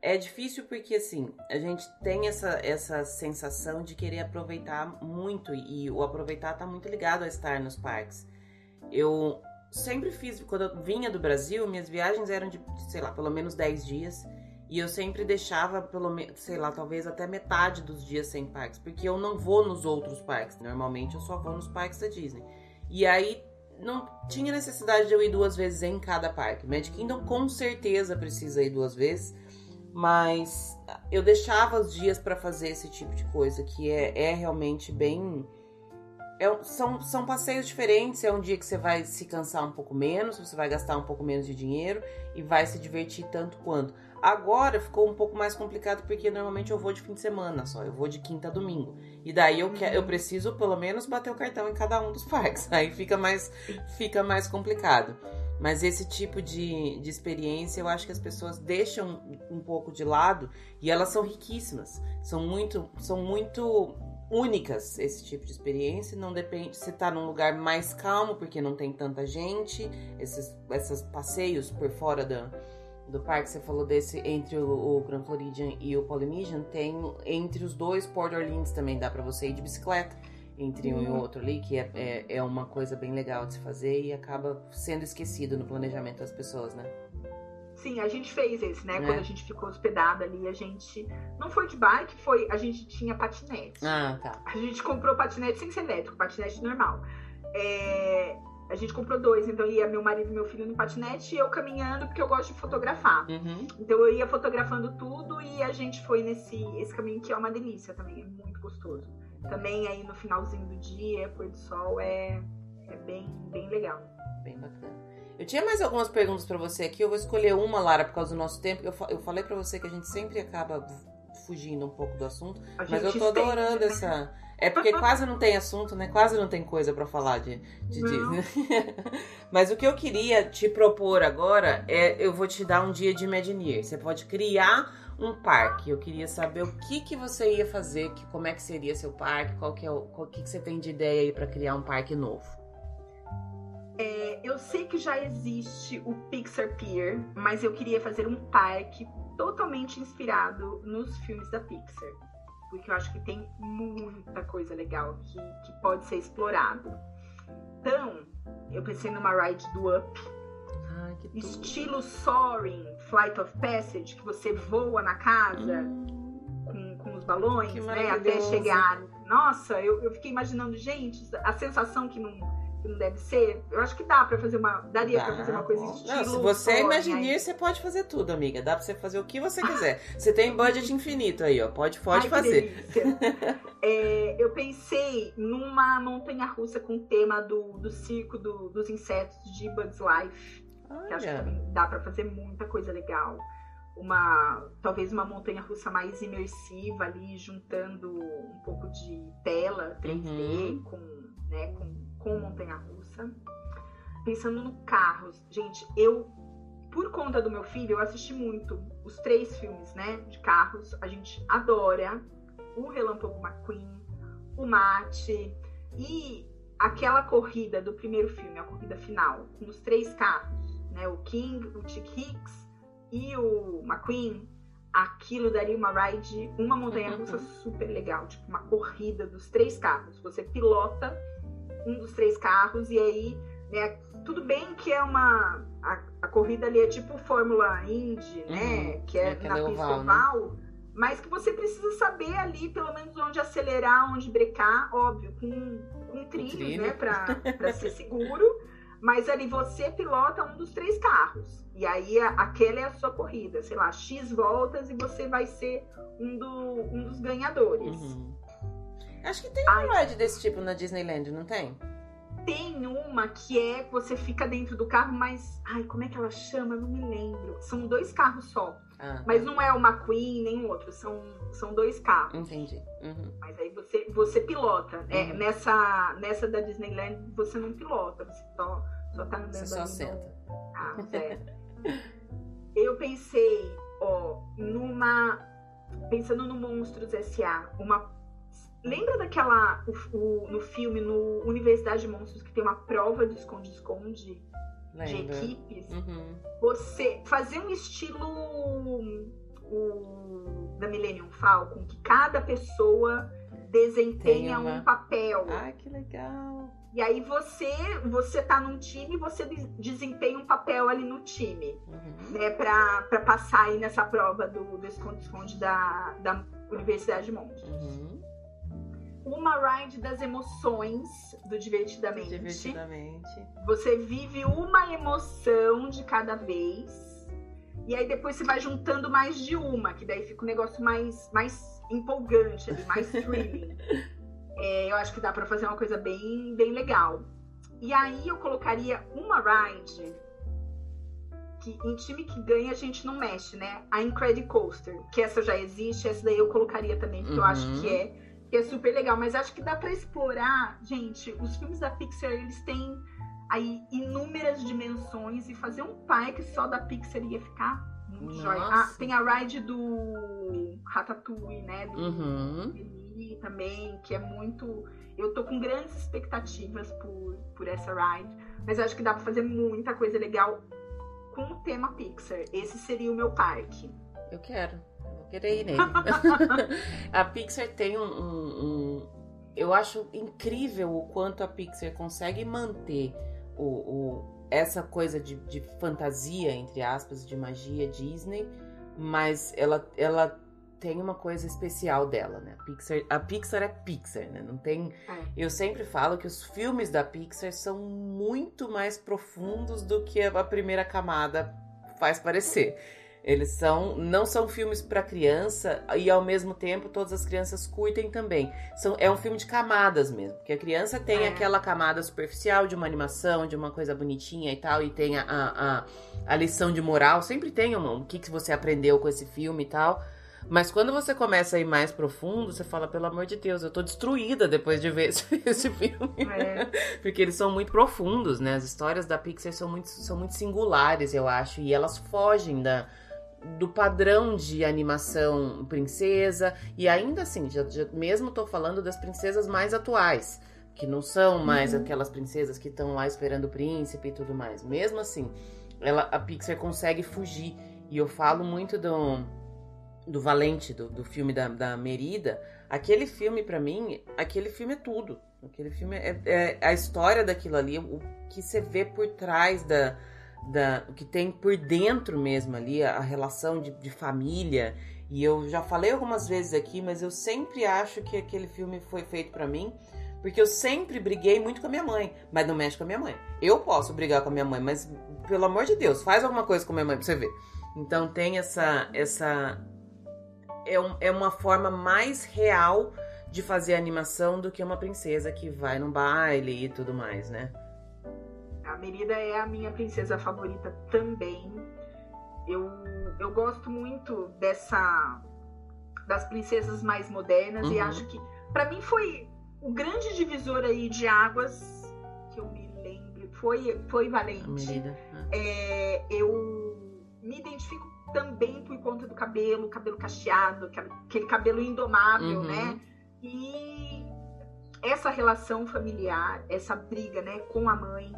É difícil porque, assim, a gente tem essa, essa sensação de querer aproveitar muito e o aproveitar tá muito ligado a estar nos parques. Eu sempre fiz, quando eu vinha do Brasil, minhas viagens eram de, sei lá, pelo menos 10 dias. E eu sempre deixava, pelo menos, sei lá, talvez até metade dos dias sem parques, porque eu não vou nos outros parques. Normalmente eu só vou nos parques da Disney. E aí não tinha necessidade de eu ir duas vezes em cada parque. Magic Kingdom com certeza precisa ir duas vezes mas eu deixava os dias para fazer esse tipo de coisa, que é, é realmente bem. É, são, são passeios diferentes. É um dia que você vai se cansar um pouco menos, você vai gastar um pouco menos de dinheiro e vai se divertir tanto quanto. Agora ficou um pouco mais complicado porque normalmente eu vou de fim de semana só, eu vou de quinta a domingo. E daí eu, eu preciso pelo menos bater o cartão em cada um dos parques. Aí fica mais, fica mais complicado. Mas esse tipo de, de experiência eu acho que as pessoas deixam um pouco de lado e elas são riquíssimas. São muito, são muito únicas esse tipo de experiência. Não depende se tá num lugar mais calmo, porque não tem tanta gente. Esses, esses passeios por fora do, do parque, você falou desse entre o, o Grand Floridian e o Polynesian, tem entre os dois Port Orleans também dá para você ir de bicicleta entre um e uhum. outro ali, que é, é, é, uma coisa bem legal de se fazer e acaba sendo esquecido no planejamento das pessoas, né? Sim, a gente fez esse, né? É. Quando a gente ficou hospedada ali, a gente. Não foi de bike, foi. A gente tinha patinete. Ah, tá. A gente comprou patinete sem ser elétrico, patinete normal. É, a gente comprou dois, então ia meu marido e meu filho no patinete e eu caminhando, porque eu gosto de fotografar. Uhum. Então eu ia fotografando tudo e a gente foi nesse esse caminho que é uma delícia também, é muito gostoso também aí no finalzinho do dia, pôr do sol, é, é bem, bem legal. Bem bacana. Eu tinha mais algumas perguntas para você aqui. Eu vou escolher uma, Lara, por causa do nosso tempo. Eu, eu falei para você que a gente sempre acaba fugindo um pouco do assunto, mas eu tô adorando né? essa. É porque quase não tem assunto, né? Quase não tem coisa para falar de, de Disney. mas o que eu queria te propor agora é eu vou te dar um dia de Imagineer. Você pode criar um parque. Eu queria saber o que que você ia fazer, que, como é que seria seu parque, qual que é o que, que você tem de ideia aí para criar um parque novo. É, eu sei que já existe o Pixar Pier, mas eu queria fazer um parque totalmente inspirado nos filmes da Pixar, porque eu acho que tem muita coisa legal que, que pode ser explorado. Então, eu pensei numa ride do Up, estilo Soaring, Flight of Passage, que você voa na casa hum. com, com os balões, né? Até chegar. Nossa, eu, eu fiquei imaginando, gente, a sensação que não, que não deve ser. Eu acho que dá para fazer uma. Daria para fazer uma coisa estilo. Não, se você imaginar, você pode fazer tudo, amiga. Dá pra você fazer o que você quiser. Você tem budget infinito aí, ó. Pode, pode Ai, fazer. é, eu pensei numa montanha russa com o tema do, do circo do, dos insetos de Bugs Life. Olha. Que acho que também dá para fazer muita coisa legal. Uma, talvez uma montanha russa mais imersiva ali, juntando um pouco de tela 3D uhum. com, né, com, com montanha russa. Pensando no carros, gente, eu, por conta do meu filho, eu assisti muito os três filmes, né, de carros. A gente adora o Relâmpago McQueen, o Mate e aquela corrida do primeiro filme, a corrida final, com os três carros né, o King, o Chick Hicks e o McQueen, aquilo daria uma ride, uma montanha russa super legal, tipo uma corrida dos três carros. Você pilota um dos três carros e aí, né, tudo bem que é uma a, a corrida ali é tipo Fórmula Indy, né, uhum. que é, é na pista oval, né? mas que você precisa saber ali, pelo menos, onde acelerar, onde brecar, óbvio, com, com trilhos, Trilho. né, pra ser seguro. Mas ali você pilota um dos três carros. E aí aquela é a sua corrida, sei lá, X voltas e você vai ser um, do- um dos ganhadores. Uhum. Acho que tem uma ride desse tipo na Disneyland, não tem? Tem uma que é você fica dentro do carro, mas. Ai, como é que ela chama? Eu não me lembro. São dois carros só. Ah, Mas não é o McQueen nem o outro. São, são dois carros. entendi. Uhum. Mas aí você, você pilota. É, Uhum. nessa, nessa da Disneyland você não pilota, você só, só tá andando Você só ali no- senta. Ah, é. Eu pensei, ó, numa. Pensando no Monstros S.A., uma. Lembra daquela. o- o- no filme, no Universidade de Monstros, que tem uma prova de esconde-esconde de Lembra? equipes? Uhum. Você fazer um estilo. o- da Millennium Falcon, que cada pessoa desempenha uma- um papel. Ai, que legal. E aí você, você tá num time e você des- desempenha um papel ali no time, Uhum. né? Pra, pra passar aí nessa prova do, do esconde-esconde da, da Universidade de Monte. Uhum. Uma ride das emoções do Divertidamente. Divertidamente. Você vive uma emoção de cada vez. E aí depois você vai juntando mais de uma, que daí fica um negócio mais, mais empolgante mais thrilling. É, eu acho que dá pra fazer uma coisa bem, bem legal. E aí eu colocaria uma ride que em time que ganha a gente não mexe, né? A Incredicoaster, que essa já existe, essa daí eu colocaria também, porque eu Uhum. acho que é, que é super legal. Mas acho que dá pra explorar, gente, os filmes da Pixar, eles têm aí inúmeras dimensões e fazer um parque só da Pixar ia ficar muito jóia. Ah, tem a ride do Ratatouille, né? Do Uhum. Também, que é muito. Eu tô com grandes expectativas por, por essa ride, mas acho que dá pra fazer muita coisa legal com o tema Pixar. Esse seria o meu parque. Eu quero. Ir nele. a Pixar tem um, um- um- Eu acho incrível o quanto a Pixar consegue manter o, o- essa coisa de, de fantasia, entre aspas, de magia Disney, mas ela, ela tem uma coisa especial dela, né? A Pixar, a Pixar é Pixar, né? Não tem. É. Eu sempre falo que os filmes da Pixar são muito mais profundos do que a primeira camada faz parecer. Eles são não são filmes para criança e ao mesmo tempo todas as crianças curtem também. São, é um filme de camadas mesmo, porque a criança tem É. aquela camada superficial de uma animação, de uma coisa bonitinha e tal, e tem a, a, a, lição de moral, sempre tem um, o que, que você aprendeu com esse filme e tal. Mas quando você começa a ir mais profundo, você fala, pelo amor de Deus, eu tô destruída depois de ver esse, esse filme. É, Porque eles são muito profundos, né? As histórias da Pixar são muito, são muito singulares, eu acho. E elas fogem da, do padrão de animação princesa. E ainda assim, já, já- mesmo tô falando das princesas mais atuais. Que não são mais Uhum. aquelas princesas que estão lá esperando o príncipe e tudo mais. Mesmo assim, ela, a Pixar consegue fugir. E eu falo muito do, do Valente, do, do filme da, da Merida. Aquele filme, pra mim, aquele filme é tudo. Aquele filme é, é a história daquilo ali, o que você vê por trás da, da o que tem por dentro mesmo ali, a, a relação de, de família. E eu já falei algumas vezes aqui, mas eu sempre acho que aquele filme foi feito pra mim, porque eu sempre briguei muito com a minha mãe, mas não mexe com a minha mãe. Eu posso brigar com a minha mãe, mas pelo amor de Deus, faz alguma coisa com a minha mãe pra você ver. Então tem essa essa é, um- é uma forma mais real de fazer animação do que uma princesa que vai num baile e tudo mais, né? A Merida é a minha princesa favorita também. Eu, eu gosto muito dessa das princesas mais modernas e Uhum. acho que pra mim foi o grande divisor aí de águas que eu me lembro foi foi Valente. Merida. Ah. É, eu me identifico também por conta do cabelo, cabelo cacheado, aquele- aquele cabelo indomável, Uhum. né? E essa relação familiar, essa briga, né, com a mãe,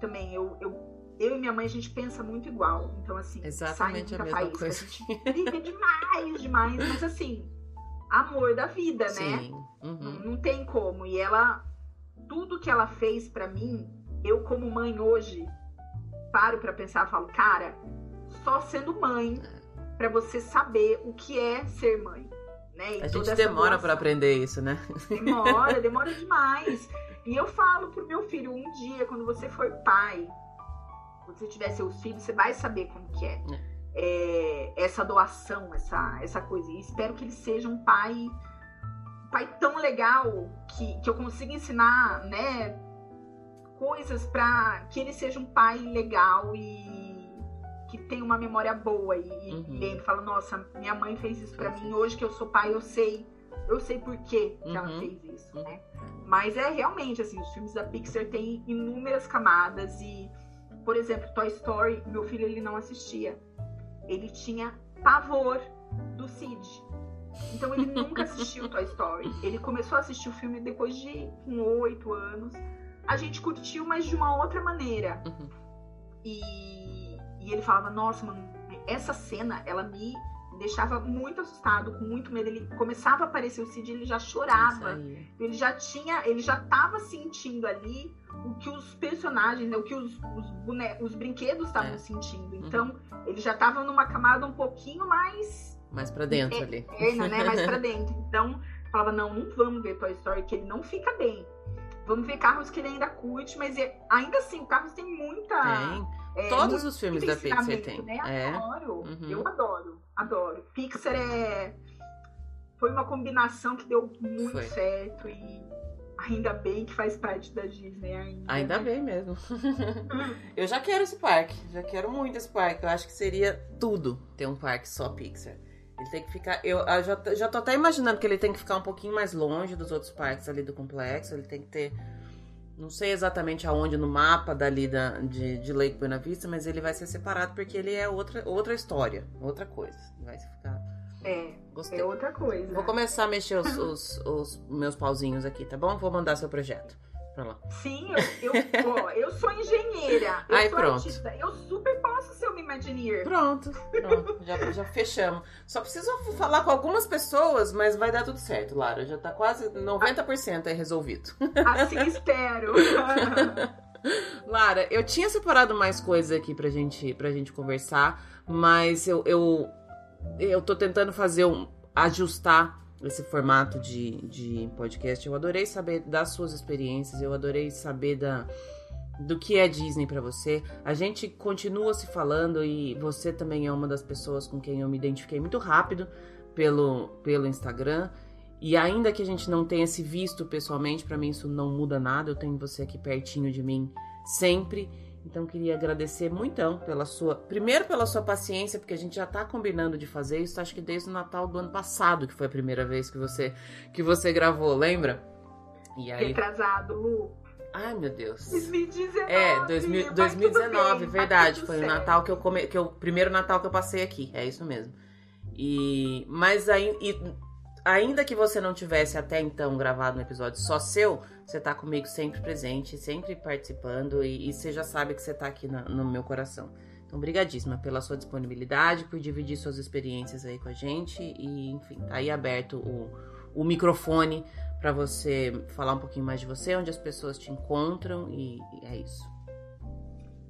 também eu, eu, eu e minha mãe a gente pensa muito igual. Então assim, Exatamente sai a mesma faísca, coisa. A gente briga demais, demais, mas assim, amor da vida, né? Sim. Não, Uhum. não tem como. E ela, tudo que ela fez pra mim, eu como mãe hoje, paro pra pensar e falo, cara, só sendo mãe, para você saber o que é ser mãe. Né? E a gente demora para aprender isso, né? Demora, demora demais. E eu falo pro meu filho, um dia, quando você for pai, quando você tiver seus filhos, você vai saber como que é. é. É, essa doação, essa, essa coisa. E espero que ele seja um pai, um pai tão legal que, que eu consiga ensinar, né, coisas para que ele seja um pai legal e que tenha uma memória boa e, uhum. fala, nossa, minha mãe fez isso para mim, hoje que eu sou pai, eu sei, eu sei por que uhum. ela fez isso, uhum. né? Mas é realmente assim, os filmes da Pixar têm inúmeras camadas e, por exemplo, Toy Story, meu filho ele não assistia. Ele tinha pavor do Sid. Então ele nunca assistiu Toy Story. Ele começou a assistir o filme depois de oito anos. A gente curtiu, mas de uma outra maneira. Uhum. E, e ele falava, nossa, mano, essa cena, ela me deixava muito assustado, com muito medo. Ele começava a aparecer o Cid, ele já chorava. Ele já tinha, ele já estava sentindo ali o que os personagens, né, o que os, os, bone... os brinquedos estavam é. sentindo. Uhum. Então, uhum. ele já estava numa camada um pouquinho mais mais para dentro é, ali. né, mais para dentro. Então, falava não, não vamos ver Toy Story que ele não fica bem. Vamos ver carros que ele ainda curte, mas é, ainda assim, o Carros tem muita. Tem. É, Todos os filmes da Pixar tem. Né? É. Adoro. Uhum. Eu adoro, adoro. Pixar é. Foi uma combinação que deu muito Foi. certo e ainda bem que faz parte da Disney ainda. Ainda né? bem mesmo. eu já quero esse parque, já quero muito esse parque. Eu acho que seria tudo ter um parque só Pixar. Ele tem que ficar. Eu, eu já, já tô até imaginando que ele tem que ficar um pouquinho mais longe dos outros parques ali do complexo. Ele tem que ter. Não sei exatamente aonde no mapa dali da, de, de Lake Buena Vista, mas ele vai ser separado porque ele é outra, outra história, outra coisa. Vai ficar. É, Gostei. é outra coisa. Vou começar a mexer os, os, os meus pauzinhos aqui, tá bom? Vou mandar seu projeto. Sim, eu, eu, ó, eu sou engenheira. Eu Aí sou pronto. Artista, eu super posso ser uma Imagineer. Pronto, pronto. já, já fechamos. Só preciso falar com algumas pessoas, mas vai dar tudo certo, Lara. Já tá quase 90% aí resolvido. Assim espero. Lara, eu tinha separado mais coisas aqui pra gente, pra gente conversar, mas eu, eu, eu tô tentando fazer um. ajustar esse formato de, de podcast. Eu adorei saber das suas experiências, eu adorei saber da, do que é Disney para você. A gente continua se falando e você também é uma das pessoas com quem eu me identifiquei muito rápido pelo, pelo Instagram. E ainda que a gente não tenha se visto pessoalmente, para mim isso não muda nada. Eu tenho você aqui pertinho de mim sempre. Então queria agradecer muito pela sua, primeiro pela sua paciência, porque a gente já tá combinando de fazer isso, acho que desde o Natal do ano passado, que foi a primeira vez que você que você gravou, lembra? E aí Retrasado, Lu. Ai, meu Deus. 2019. É, 2000, 2019, bem, verdade. Foi o Natal que eu come, que primeiro Natal que eu passei aqui, é isso mesmo. E mas aí e, ainda que você não tivesse até então gravado um episódio só seu, você tá comigo sempre presente, sempre participando e, e você já sabe que você tá aqui na, no meu coração. Então, obrigadíssima pela sua disponibilidade, por dividir suas experiências aí com a gente e, enfim, tá aí aberto o, o microfone para você falar um pouquinho mais de você, onde as pessoas te encontram e, e é isso.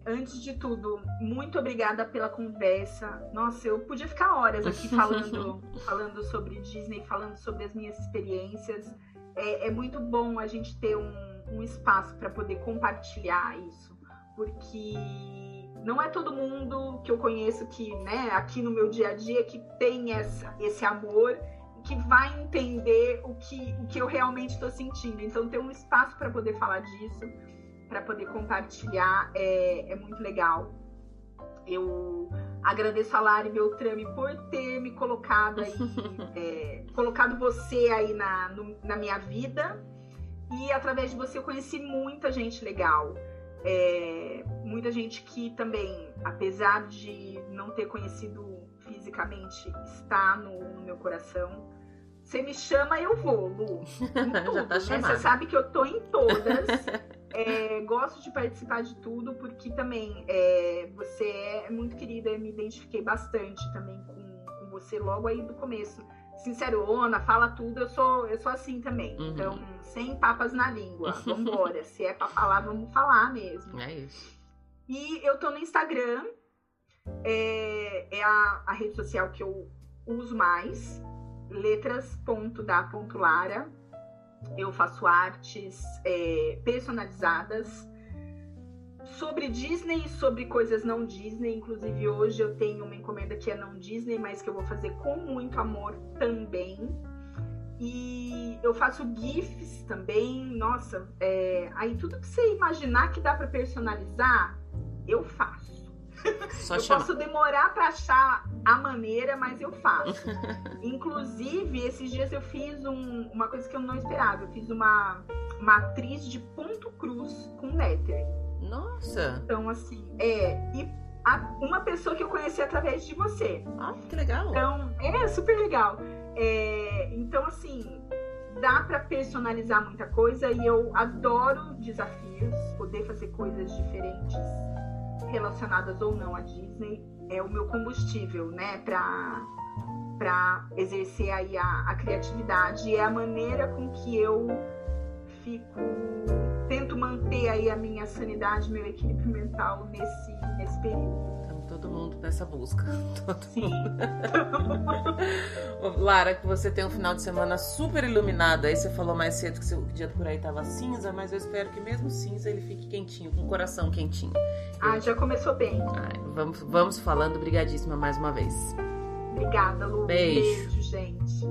Antes de tudo, muito obrigada pela conversa. Nossa, eu podia ficar horas aqui falando, falando sobre Disney, falando sobre as minhas experiências é, é muito bom a gente ter um, um espaço para poder compartilhar isso, porque não é todo mundo que eu conheço que, né, aqui no meu dia a dia, que tem essa, esse amor que vai entender o que, o que eu realmente estou sentindo. Então, ter um espaço para poder falar disso, para poder compartilhar, é, é muito legal. Eu agradeço a Lari Beltrame por ter me colocado aí, é, colocado você aí na, no, na minha vida. E através de você eu conheci muita gente legal. É, muita gente que também, apesar de não ter conhecido fisicamente, está no, no meu coração. Você me chama, eu vou, Lu. Em tudo, tá né? Você sabe que eu tô em todas. É, gosto de participar de tudo, porque também é, você é muito querida, eu me identifiquei bastante também com, com você logo aí do começo. Sincerona, fala tudo, eu sou, eu sou assim também. Uhum. Então, sem papas na língua. Vambora. Se é pra falar, vamos falar mesmo. É isso. E eu tô no Instagram, é, é a, a rede social que eu uso mais, letras.da.lara. Eu faço artes é, personalizadas sobre Disney e sobre coisas não Disney. Inclusive, hoje eu tenho uma encomenda que é não Disney, mas que eu vou fazer com muito amor também. E eu faço GIFs também. Nossa, é... aí tudo que você imaginar que dá para personalizar, eu faço. Só eu posso demorar para achar a maneira, mas eu faço. Inclusive, esses dias eu fiz um, uma coisa que eu não esperava. Eu fiz uma matriz de ponto cruz com lettering. Nossa! Então, assim, é. E a, uma pessoa que eu conheci através de você. Ah, que legal! Então, é super legal. É, então, assim, dá para personalizar muita coisa e eu adoro desafios, poder fazer coisas diferentes relacionadas ou não à Disney é o meu combustível, né, para para exercer aí a, a criatividade e é a maneira com que eu fico tento manter aí a minha sanidade, meu equilíbrio mental nesse nesse período todo mundo nessa busca. Todo mundo. Lara, que você tem um final de semana super iluminado. Aí você falou mais cedo que o dia por aí tava cinza, mas eu espero que mesmo cinza ele fique quentinho, com o coração quentinho. Ah, já começou bem. Ai, vamos, vamos falando. Obrigadíssima mais uma vez. Obrigada, Lu. Beijo. Beijo, gente.